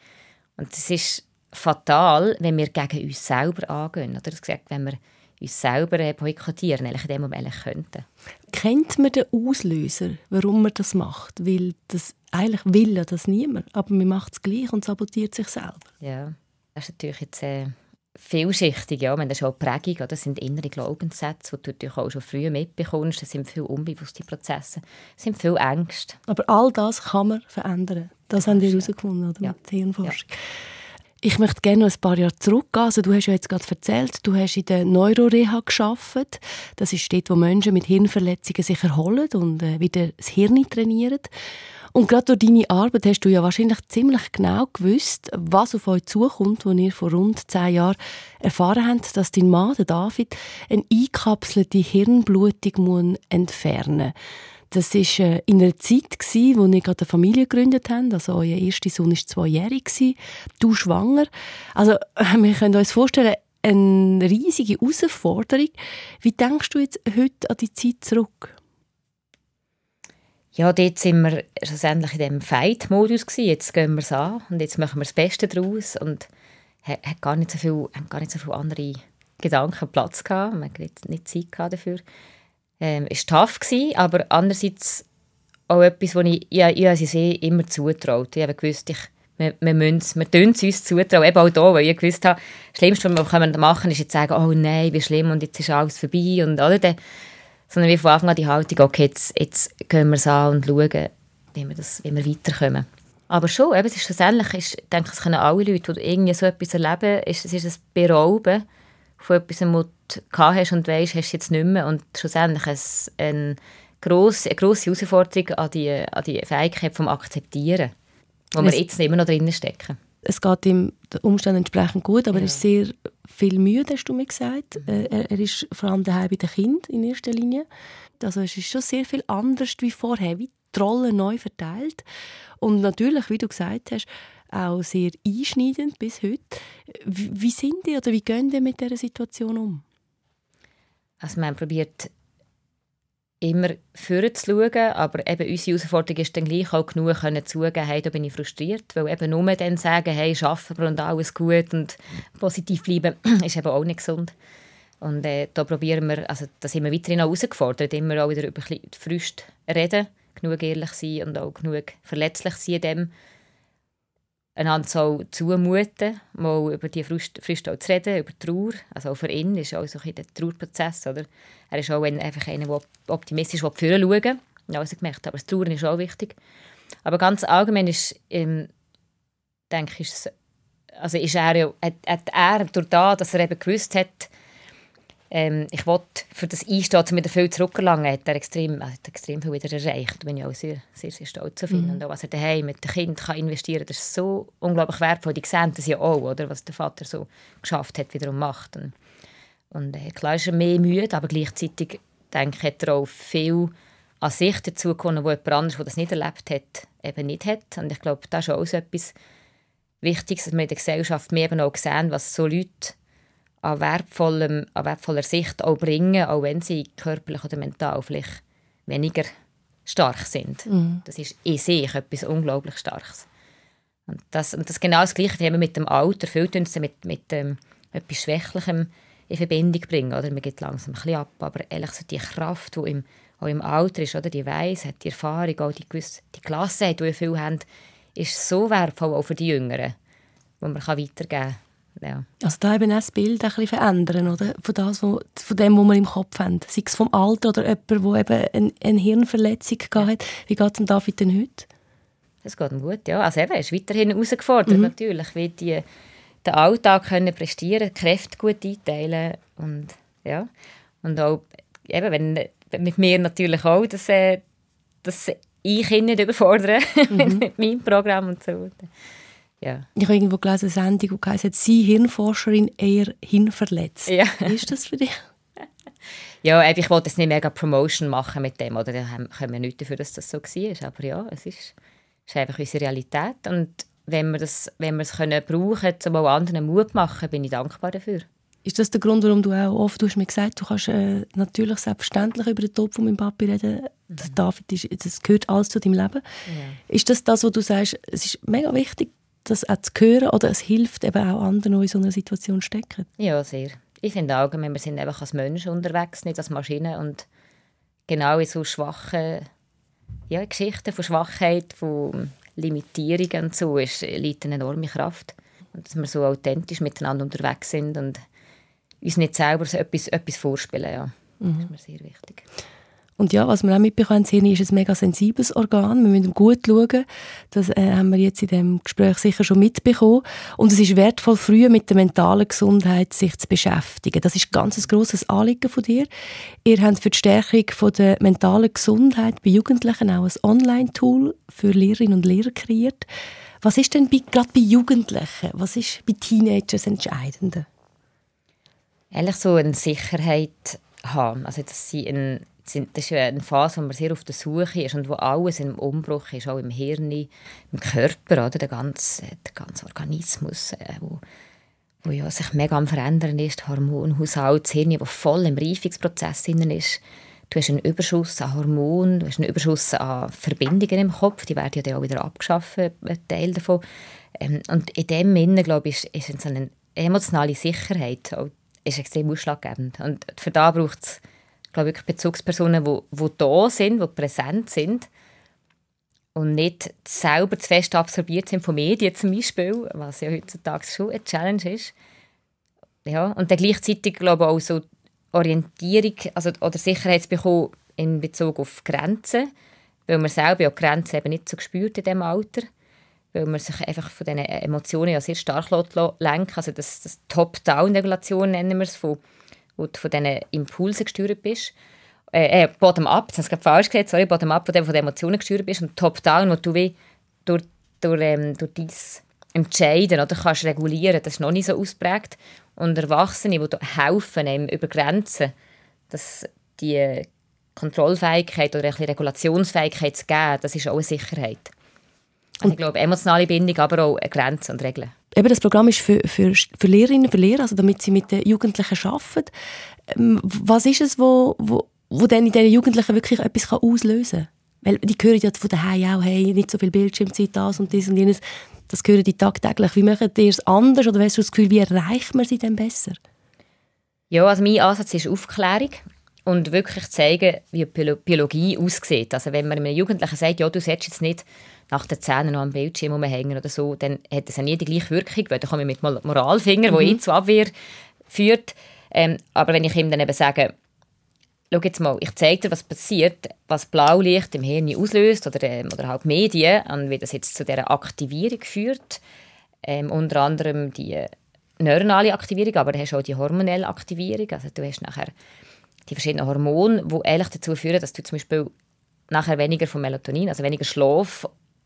Und das ist fatal, wenn wir gegen uns selber angehen. Oder das gesagt, wenn wir uns selber boykottieren, eigentlich in dem Moment könnten. Kennt man den Auslöser, warum man das macht? Weil das, eigentlich will das niemand, aber man macht es gleich und sabotiert sich selber. Ja, das ist natürlich jetzt äh, vielschichtig. Ja. das ist auch Prägung, oder? das sind innere Glaubenssätze, die du natürlich auch schon früh mitbekommst. Das sind viele unbewusste Prozesse, das sind viele Ängste. Aber all das kann man verändern. Das, das haben wir herausgefunden ja. mit der Hirnforschung. Ja. Ich möchte gerne noch ein paar Jahre zurückgehen. Also du hast ja jetzt gerade erzählt, du hast in der Neuroreha geschafft. Das ist dort, wo Menschen mit Hirnverletzungen sich erholen und äh, wieder das Hirn trainieren. Und gerade durch deine Arbeit hast du ja wahrscheinlich ziemlich genau gewusst, was auf euch zukommt, als ihr vor rund zehn Jahren erfahren habt, dass dein Mann, David, eine eingekapselte Hirnblutung entfernen muss. Das war äh, in einer Zeit, gewesen, wo ihr gerade eine Familie gegründet habt. Also euer erster Sohn war zweijährig, du schwanger. Also wir können uns vorstellen, eine riesige Herausforderung. Wie denkst du jetzt heute an die Zeit zurück? Ja, dort sind wir schlussendlich in diesem Fight-Modus. Jetzt gehen wir es an und jetzt machen wir das Beste daraus. Und hat, gar nicht so viel, haben gar nicht so viele andere Gedanken Platz gehabt. Man hat nicht, nicht Zeit dafür ähm, ist tough gewesen, aber andererseits auch etwas, was ich, ja, ich, ich sie immer zutraut. Ich habe gewusst, ich, wir, wir, müssen, wir es uns zutrauen, eben auch hier, weil ich gewusst habe, das Schlimmste, was wir machen können, ist jetzt sagen, oh nein, wie schlimm und jetzt ist alles vorbei und oder, dann, sondern wie von Anfang an die Haltung, okay, jetzt, jetzt gehen wir es an und schauen, wie wir, das, wie wir weiterkommen. Aber schon, eben, es ist schlussendlich, ich denke, es können alle Leute, die irgendwie so etwas erleben, ist, es ist ein Berauben von etwas, hast und weißt, hast du jetzt nicht mehr. Und schlussendlich ist eine grosse, eine grosse Herausforderung an die, an die Fähigkeit vom Akzeptieren, wo wir jetzt immer noch drinnen stecken. Es geht ihm den Umständen entsprechend gut, aber ja. er ist sehr viel müde, hast du mir gesagt. Mhm. Er, er, ist vor allem daheim bei den Kindern in erster Linie. Also es ist schon sehr viel anders wie vorher, wie die Rollen neu verteilt. Und natürlich, wie du gesagt hast, auch sehr einschneidend bis heute. Wie, wie sind die oder wie gehen die mit dieser Situation um? Also man probiert immer vorher zu schauen, aber eben unsere Herausforderung ist dann gleich auch genug können zugeben, hey, da bin ich frustriert, weil eben nur dann sagen, hey, schaffen wir und alles gut und positiv bleiben, ist eben auch nicht gesund. Und äh, da probieren wir, also da sind wir weiterhin auch herausgefordert, immer auch wieder über die Frust reden, genug ehrlich sein und auch genug verletzlich sein in dem, einander so zumuten, mal über die Frust zu reden, über Trauer. Also für ihn ist auch so ein der Trauerprozess, oder? Er ist auch einfach einer, der optimistisch will, schauen will. Ich gemerkt aber das Trauern ist auch wichtig. Aber ganz allgemein ist, ähm, denke ich, also ist er, hat, hat er durch das, dass er eben gewusst hat, ähm, ich wollte für das Einstehen zu mir viel zurückgelangen, hat er extrem, hat extrem viel wieder erreicht. Da bin ich auch sehr, sehr, sehr stolz auf ihn. Mhm. Und auch was er daheim mit dem Kind kann investieren kann, das ist so unglaublich wertvoll. Die sehen das ja auch, oder, was der Vater so geschafft hat, wiederum macht. Und, und äh, klar ist er mehr müde, aber gleichzeitig denke ich, hat er auch viel an sich dazu gekommen, wo jemand anderes, der das nicht erlebt hat, eben nicht hat. Und ich glaube, das ist auch so etwas Wichtiges, dass wir in der Gesellschaft mehr eben auch sehen, was so Leute an, wertvollem, an wertvoller Sicht auch bringen, auch wenn sie körperlich oder mental vielleicht weniger stark sind. Mhm. Das ist in sich etwas unglaublich Starkes. Und das, und das genau das Gleiche, wie wir mit dem Alter, viel uns mit, mit ähm, etwas Schwächlichem in Verbindung bringen. Oder? Man geht langsam ein bisschen ab, aber ehrlich so die Kraft, die im, auch im Alter ist, oder? die Weisheit, die Erfahrung, auch die, gewisse, die Gelassenheit, die wir viel haben, ist so wertvoll auch für die Jüngeren, die man weitergeben kann. Ja. Also da eben auch das Bild ein bisschen verändern, oder? Von, das, wo, von dem, was wir im Kopf haben. Sei es vom Alter oder jemand, der eben eine, eine Hirnverletzung ja. hat. Wie geht es David denn heute? Es geht ihm gut, ja. Also eben, er ist weiterhin herausgefordert, mhm. natürlich, wie die den Alltag können prestieren, Kräfte gut einteilen und ja. Und auch, eben, wenn, mit mir natürlich auch, dass, äh, dass ich ihn nicht überfordere mhm. mit meinem Programm und so. Ja. Ich habe irgendwo gelesen, eine Sendung, die heisst, «Sie Hirnforscherin eher hinverletzt». Ja. Wie ist das für dich? ja, ich wollte jetzt nicht mega Promotion machen mit dem, oder da können wir nichts dafür, dass das so war. Aber ja, es ist, ist einfach unsere Realität. Und wenn wir, das, wenn wir es können brauchen können, um auch anderen Mut zu machen, bin ich dankbar dafür. Ist das der Grund, warum du auch oft, du hast mir gesagt, du kannst äh, natürlich selbstverständlich über den Tod von meinem Papi reden. Mhm. Das, David ist, das gehört alles zu deinem Leben. Ja. Ist das das, was du sagst, es ist mega wichtig, das auch zu hören oder es hilft eben auch anderen, die in so einer Situation stecken? Ja, sehr. Ich finde auch, wir sind einfach als Menschen unterwegs, nicht als Maschine und genau in so schwachen ja, Geschichten von Schwachheit, von Limitierungen und so, ist, liegt eine enorme Kraft. Und dass wir so authentisch miteinander unterwegs sind und uns nicht selber so etwas, etwas vorspielen, ja. Mhm. Das ist mir sehr wichtig. Und ja, was wir auch mitbekommen haben, ist ein mega sensibles Organ. Wir müssen gut schauen. Das äh, haben wir jetzt in dem Gespräch sicher schon mitbekommen. Und es ist wertvoll, früh mit der mentalen Gesundheit sich zu beschäftigen. Das ist ganz ein grosses Anliegen von dir. Ihr habt für die Stärkung von der mentalen Gesundheit bei Jugendlichen auch ein Online-Tool für Lehrerinnen und Lehrer kreiert. Was ist denn gerade bei Jugendlichen, was ist bei Teenagers entscheidend? Ehrlich so eine Sicherheit haben. Also, dass sie ein sind, das ist eine Phase, wo man sehr auf der Suche ist und wo alles im Umbruch ist, auch im Hirn, im Körper, oder? Der, ganze, der ganze Organismus, äh, wo, wo ja sich mega am Verändern ist, der Hormonhaushalt, das Hirn, das voll im Reifungsprozess ist. Du hast einen Überschuss an Hormonen, du hast einen Überschuss an Verbindungen im Kopf, die werden ja auch wieder abgeschafft, ein Teil davon. Ähm, und in dem Sinne, glaube ich, ist, ist eine emotionale Sicherheit auch, ist extrem ausschlaggebend. Und für da braucht es glaube wirklich Bezugspersonen, die, die da sind, die präsent sind und nicht selber zu fest absorbiert sind von Medien zum Beispiel, was ja heutzutage schon eine Challenge ist. Ja, und dann gleichzeitig glaube ich auch so Orientierung also, oder Sicherheit bekommen in Bezug auf Grenzen, weil man selber ja Grenzen eben nicht so gespürt in diesem Alter, weil man sich einfach von diesen Emotionen ja sehr stark lenken Also das, das Top-Down-Regulation nennen wir es, von wo du von diesen Impulsen gesteuert bist. Äh, äh Bottom-up, das habe ich falsch gesagt, sorry, Bottom-up, wo du von den Emotionen gesteuert bist und Top-down, wo du wie durch, durch, ähm, durch dein Entscheiden oder kannst regulieren, das ist noch nicht so ausprägt. Und Erwachsene, die helfen, eben über Grenzen, dass die Kontrollfähigkeit oder eine Regulationsfähigkeit zu geben, das ist auch eine Sicherheit. Also ich glaube, emotionale Bindung, aber auch Grenzen und Regeln. Eben, das Programm ist für, für, für Lehrerinnen und Lehrer, also damit sie mit den Jugendlichen arbeiten. Ähm, was ist es, wo, wo, wo dann in diesen Jugendlichen wirklich etwas auslösen kann? Weil die hören ja von daheim auch, hey, nicht so viel Bildschirmzeit, das und das und jenes. Das hören die tagtäglich. Wie machen die es anders oder hast du das Gefühl, wie erreicht man sie denn besser? Ja, also mein Ansatz ist Aufklärung und wirklich zeigen, wie Biologie aussieht. Also wenn man einem Jugendlichen sagt, ja, du solltest jetzt nicht nach den Zähnen noch am Bildschirm rumhängen oder so, dann hat das ja nie die gleiche Wirkung, weil dann komme ich mit Moralfinger, mhm. eh zur Abwehr führt. Ähm, aber wenn ich ihm dann eben sage, schau jetzt mal, ich zeige dir, was passiert, was Blaulicht im Hirn auslöst oder, ähm, oder halt Medien und wie das jetzt zu dieser Aktivierung führt, ähm, unter anderem die neuronale Aktivierung, aber du hast auch die hormonelle Aktivierung, also du hast nachher die verschiedenen Hormone, die eigentlich dazu führen, dass du zum Beispiel nachher weniger von Melatonin, also weniger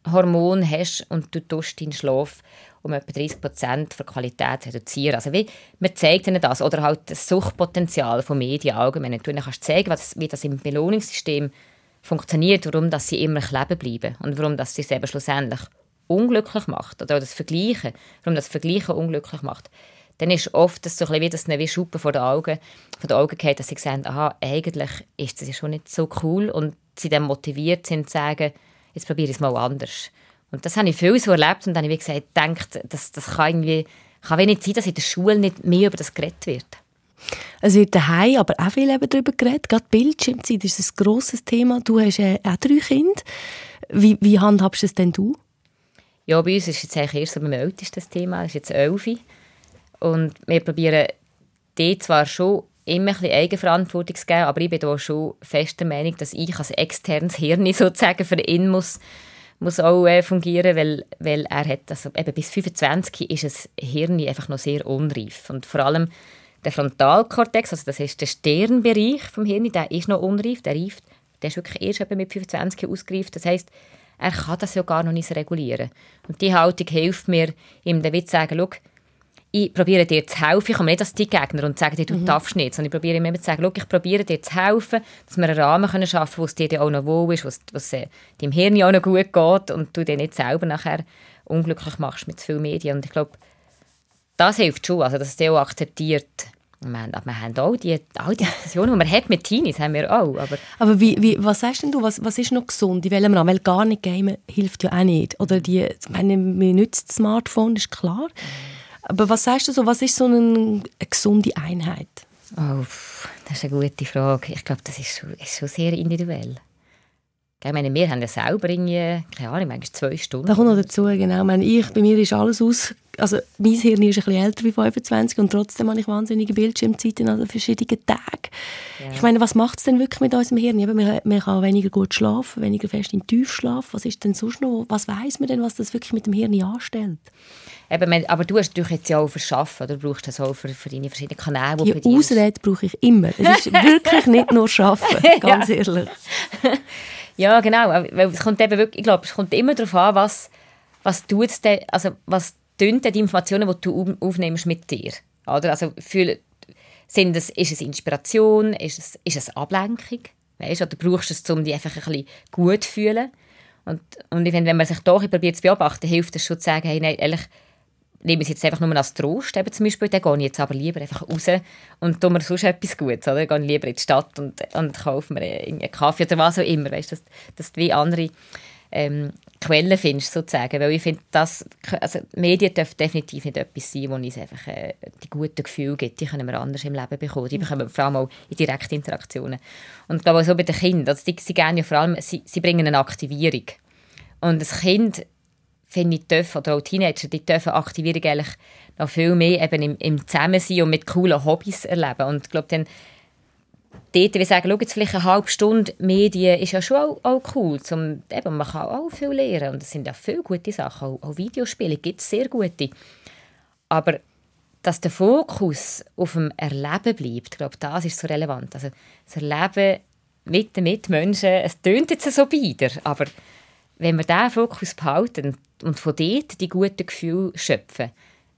Schlafhormon hast und du tust deinen Schlaf um etwa 30 Prozent der Qualität reduzieren. Also wie, man zeigt ihnen das. Oder halt das Suchtpotenzial von Medien allgemein. Du ihnen kannst zeigen, was, wie das im Belohnungssystem funktioniert, warum dass sie immer kleben bleiben und warum dass sie es schlussendlich unglücklich macht. Oder das Vergleichen, warum das Vergleichen unglücklich macht. Dann ist oft das so ein bisschen wie Schuppen vor den Augen, vor den Augen geht, dass sie sehen, aha, eigentlich ist das schon nicht so cool und sie dann motiviert sind zu sagen, jetzt probiere ich es mal anders. Und das habe ich viel so erlebt und dann habe ich gesagt, gedacht, das, das kann irgendwie kann wenig sein, dass in der Schule nicht mehr über das geredet wird. Es wird daheim aber auch viel darüber geredet. Gerade Bildschirmzeit ist ein grosses Thema. Du hast äh, auch drei Kinder. Wie, wie handhabst du es denn du? Ja, bei uns ist jetzt eigentlich erst beim Ältesten das Thema. Das ist jetzt elf. Und wir probieren die zwar schon immer ein Eigenverantwortung zu geben, aber ich bin da schon fest der Meinung, dass ich als externes Hirn sozusagen für ihn muss muss auch äh, fungieren, weil, weil er hat, also eben bis 25 ist das Hirn einfach noch sehr unreif und vor allem der Frontalkortex, also das ist der Sternbereich vom Hirn, der ist noch unreif, der reift, der ist wirklich erst mit 25 ausgereift, das heißt, er kann das ja gar noch nicht regulieren. Und die Haltung hilft mir, ihm dann zu sagen, schau, ich probiere dir zu helfen. Ich komme nicht als die Gegner und sage dir, du mhm. darfst nicht, sondern ich probiere immer zu sagen, ich probiere dir zu helfen, dass wir einen Rahmen können schaffen können, wo es dir auch noch wohl ist, wo es äh, deinem Hirn auch noch gut geht und du dir nicht selber nachher unglücklich machst mit zu viel Medien. Und ich glaube, das hilft schon, also, dass es dir auch akzeptiert. Wir haben, wir haben auch die, all die Diskussionen, die man hat mit Teenies, haben wir auch. Aber, aber wie, wie, was sagst denn du, was, was ist noch gesund? In welchem Rahmen? Weil gar nicht gamen hilft ja auch nicht. Oder die, ich meine, man nützt das Smartphone, ist klar. Mhm aber was sagst du so, was ist so eine, gesunde Einheit? Oh, das ist eine gute Frage. Ich glaube, das ist schon, ist schon sehr individuell. Ich meine, wir haben ja selber irgendwie, keine Ahnung, manchmal zwei Stunden. Da kommt noch dazu, genau. Ich meine, ich, bei mir ist alles aus... Also mein Hirn ist ein bisschen älter wie 25 und trotzdem habe ich wahnsinnige Bildschirmzeiten an verschiedenen Tagen. Ja. Ich meine, was macht es denn wirklich mit unserem Hirn? Eben, man, man kann weniger gut schlafen, weniger fest in Tiefschlaf. Was ist denn sonst noch? Was weiß man denn, was das wirklich mit dem Hirn anstellt? Eben, aber du hast natürlich jetzt ja auch verschaffen, oder brauchst das auch für, für deine verschiedenen Kanäle, die, die Ausrede brauche ich immer. Es ist wirklich nicht nur Schaffen, ganz ja. ehrlich. ja, genau. Weil es kommt eben wirklich, ich glaube, es kommt immer darauf an, was, was tut denn, also was tun die Informationen, die du aufnimmst mit dir. Oder? Also fühl, sind es, ist es Inspiration, ist es, ist es Ablenkung? Weißt, oder brauchst du es, um dich einfach ein bisschen gut zu fühlen? Und, und ich finde, wenn man sich doch probiert zu beobachten, hilft es schon zu sagen, hey, nein, ehrlich, nehme es jetzt einfach nur als Trost, eben zum Beispiel, dann gehe ich jetzt aber lieber einfach raus und tue mir sonst etwas Gutes, oder? Gehe lieber in die Stadt und, und kaufe mir einen Kaffee oder was auch immer, weißt, dass, dass du wie andere ähm, Quellen findest, sozusagen, weil ich finde, dass, also Medien dürfen definitiv nicht etwas sein, wo uns einfach äh, die guten Gefühle gibt, die können wir anders im Leben bekommen, die bekommen wir vor allem auch in direkten Interaktionen. Und ich glaube auch so bei den Kindern, also die, sie, gehen ja vor allem, sie, sie bringen eine Aktivierung. Und das Kind finde ich, dürfen, oder auch Teenager, die dürfen Aktivierung eigentlich noch viel mehr eben im, im Zusammensein und mit coolen Hobbys erleben. Und ich glaube, dann dort, wie sagen, schau jetzt vielleicht eine halbe Stunde Medien ist ja schon auch, auch cool. Zum, eben, man kann auch viel lernen und es sind ja viele gute Sachen. Auch, auch Videospiele gibt es sehr gute. Aber dass der Fokus auf dem Erleben bleibt, ich glaube, das ist so relevant. Also das Erleben mit den Mitmenschen, es tönt jetzt so bieder, aber wenn wir diesen Fokus behalten und von dort die guten Gefühle schöpfen,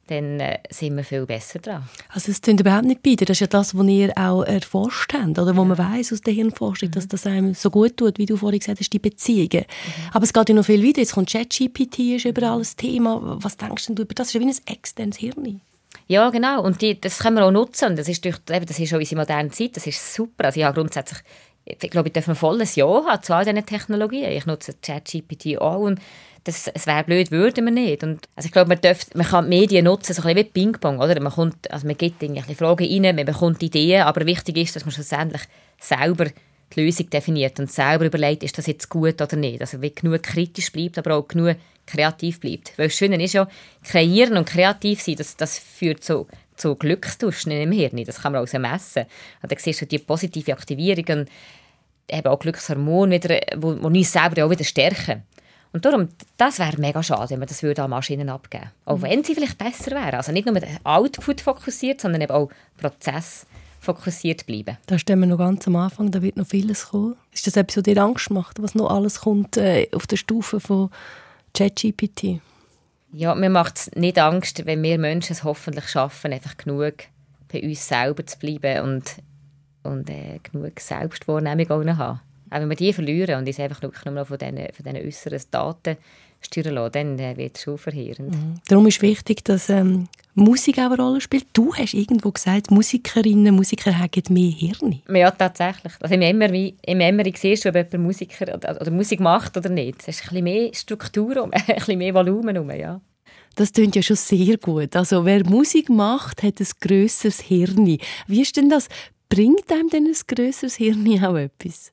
dann äh, sind wir viel besser dran. Also es klingt überhaupt nicht beide. Das ist ja das, was ihr auch erforscht habt, oder wo man weiß aus der Hirnforschung, mhm. dass das einem so gut tut, wie du vorhin gesagt hast, die Beziehungen. Mhm. Aber es geht ja noch viel weiter. Jetzt kommt ChatGPT, ist überall ein Thema. Was denkst du über das? Das ist ja wie ein externes Hirn. Ja, genau. Und die, das können wir auch nutzen. Und das ist, durch, eben, das ist auch unsere moderne Zeit. Das ist super. Also ich habe grundsätzlich ich glaube, ich darf ein volles Ja haben zu all diesen Technologien. Ich nutze ChatGPT auch und das, es wäre blöd, würden wir nicht. Und, also ich glaube, man, darf, man kann die Medien nutzen, so ein bisschen wie Ping-Pong, oder? Man, kommt, also man gibt irgendwie Fragen rein, man bekommt Ideen, aber wichtig ist, dass man schlussendlich selber die Lösung definiert und selber überlegt, ist das jetzt gut oder nicht. Also wie genug kritisch bleibt, aber auch genug kreativ bleibt. Weil das Schöne ist ja, kreieren und kreativ sein, das, das führt zu, zu Glückstauschen im Hirn. Das kann man auch messen. Und dann siehst du die positive Aktivierung und eben auch Glückshormone, wo uns selber auch wieder stärken. Und darum, das wäre mega schade, wenn man das würde an Maschinen abgeben würde. Auch mhm. wenn sie vielleicht besser wären. Also nicht nur mit Output fokussiert, sondern eben auch Prozess fokussiert bleiben. Da stehen wir noch ganz am Anfang, da wird noch vieles kommen. Ist das etwas, was dir Angst macht, was noch alles kommt äh, auf der Stufe von ChatGPT? Ja, mir macht es nicht Angst, wenn wir Menschen es hoffentlich schaffen, einfach genug bei uns selber zu bleiben und, und äh, genug Selbstwahrnehmung auch noch haben. Auch wenn wir die verlieren und uns einfach nur noch von diesen, von diesen äußeren Daten steuern lassen, dann äh, wird es schon verheerend. Mhm. Darum ist wichtig, dass ähm, Musik auch eine Rolle spielt. Du hast irgendwo gesagt, Musikerinnen, Musiker haben mehr Hirn. Ja, tatsächlich. Also im Emery, im Emery siehst du, ob jemand Musiker oder, oder, Musik macht oder nicht. Es ist ein bisschen mehr Struktur, ein bisschen mehr Volumen. Um, ja. Das klingt ja schon sehr gut. Also wer Musik macht, hat ein grösseres Hirn. Wie ist denn das? Bringt einem denn ein grösseres Hirn auch etwas?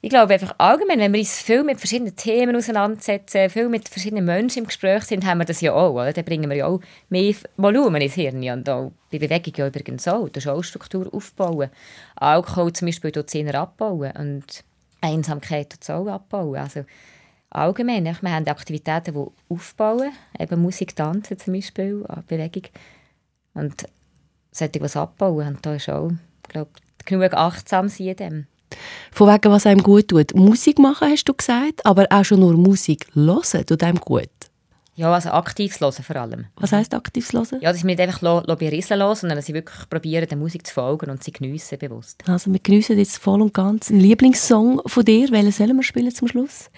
Ich glaube einfach allgemein, wenn wir uns viel mit verschiedenen Themen auseinandersetzen, viel mit verschiedenen Menschen im Gespräch sind, haben wir das ja auch. Oder? Dann bringen wir ja auch mehr Volumen ins Hirn. Und auch bei Bewegung ja übrigens auch. Du auch Struktur aufbauen. Alkohol zum Beispiel tut es abbauen. Und Einsamkeit es auch abbauen. Also allgemein, wir haben Aktivitäten, die aufbauen. Eben Musik, Tanzen zum Beispiel, Bewegung. Und sollte was abbauen. Und da ist auch, glaube genug achtsam sein in dem. Von wegen, was einem gut tut. Musik machen, hast du gesagt, aber auch schon nur Musik hören tut einem gut. Ja, also aktives Hören vor allem. Was heisst aktives Hören? Ja, dass ich nicht einfach berieseln lasse, sondern dass ich wirklich probiere, der Musik zu folgen und sie geniessen bewusst. Also wir geniessen jetzt voll und ganz einen Lieblingssong von dir. Welchen sollen wir spielen zum Schluss?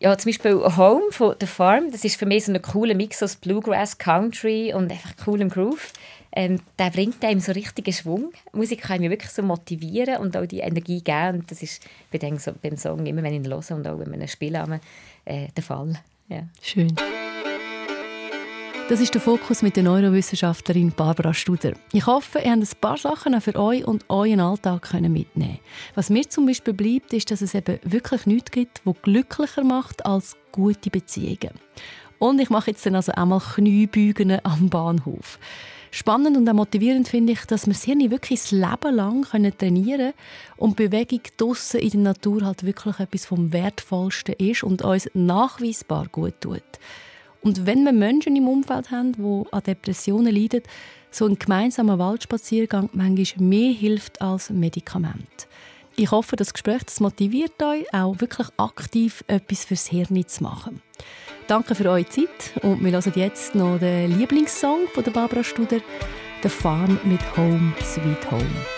Ja, zum Beispiel Home von The Farm. Das ist für mich so ein cooler Mix aus Bluegrass, Country und einfach coolem Groove ähm, der bringt einem so richtigen Schwung. Musik kann mich wirklich so motivieren und auch die Energie geben. Und das ist bei dem, so, beim Song immer, wenn ich ihn höre und auch wenn wir ihn spielen, äh, der Fall. Ja. Schön. Das ist der Fokus mit der Neurowissenschaftlerin Barbara Studer. Ich hoffe, ihr habt ein paar Sachen für euch und euren Alltag mitnehmen Was mir zum Beispiel bleibt, ist, dass es eben wirklich nichts gibt, was glücklicher macht als gute Beziehungen. Und ich mache jetzt dann also einmal Kniebeugen am Bahnhof. Spannend und auch motivierend finde ich, dass wir das Hirn wirklich das Leben lang trainieren können und Bewegung draussen in der Natur halt wirklich etwas vom Wertvollsten ist und uns nachweisbar gut tut. Und wenn wir Menschen im Umfeld haben, die an Depressionen leiden, so ein gemeinsamer Waldspaziergang manchmal mehr hilft als Medikament. Ich hoffe, das Gespräch das motiviert euch, auch wirklich aktiv etwas fürs Hirn zu machen. Danke für eure Zeit und wir hören jetzt noch den Lieblingssong von der Barbara Studer, «The Farm» mit «Home Sweet Home».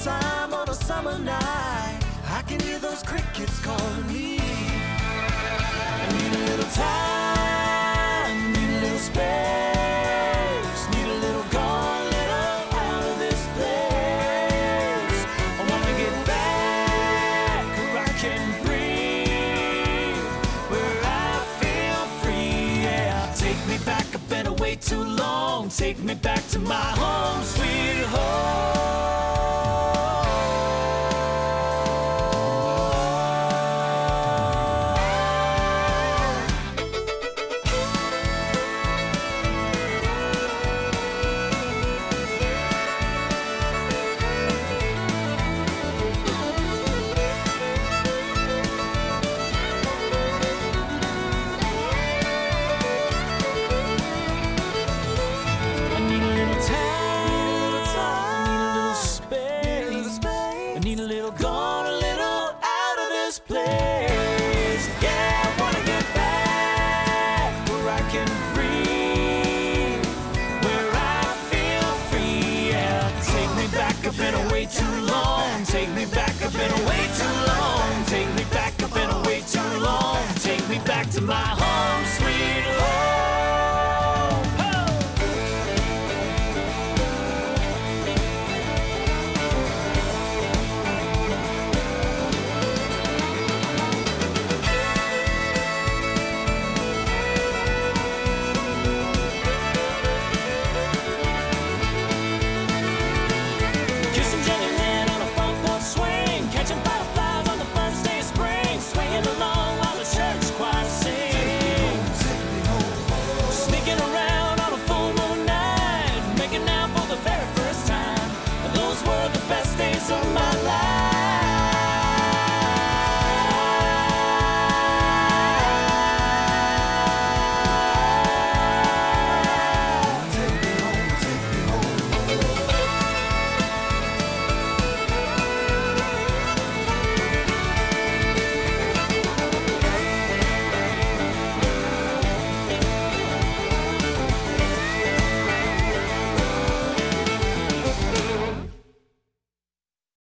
summertime on a summer night. I can hear those crickets calling me. I need a little time, need a little space, need a little gone, little out of this place. I wanna get back where I can breathe, where I feel free. Yeah, take me back. I've been away too long. Take me back to my home,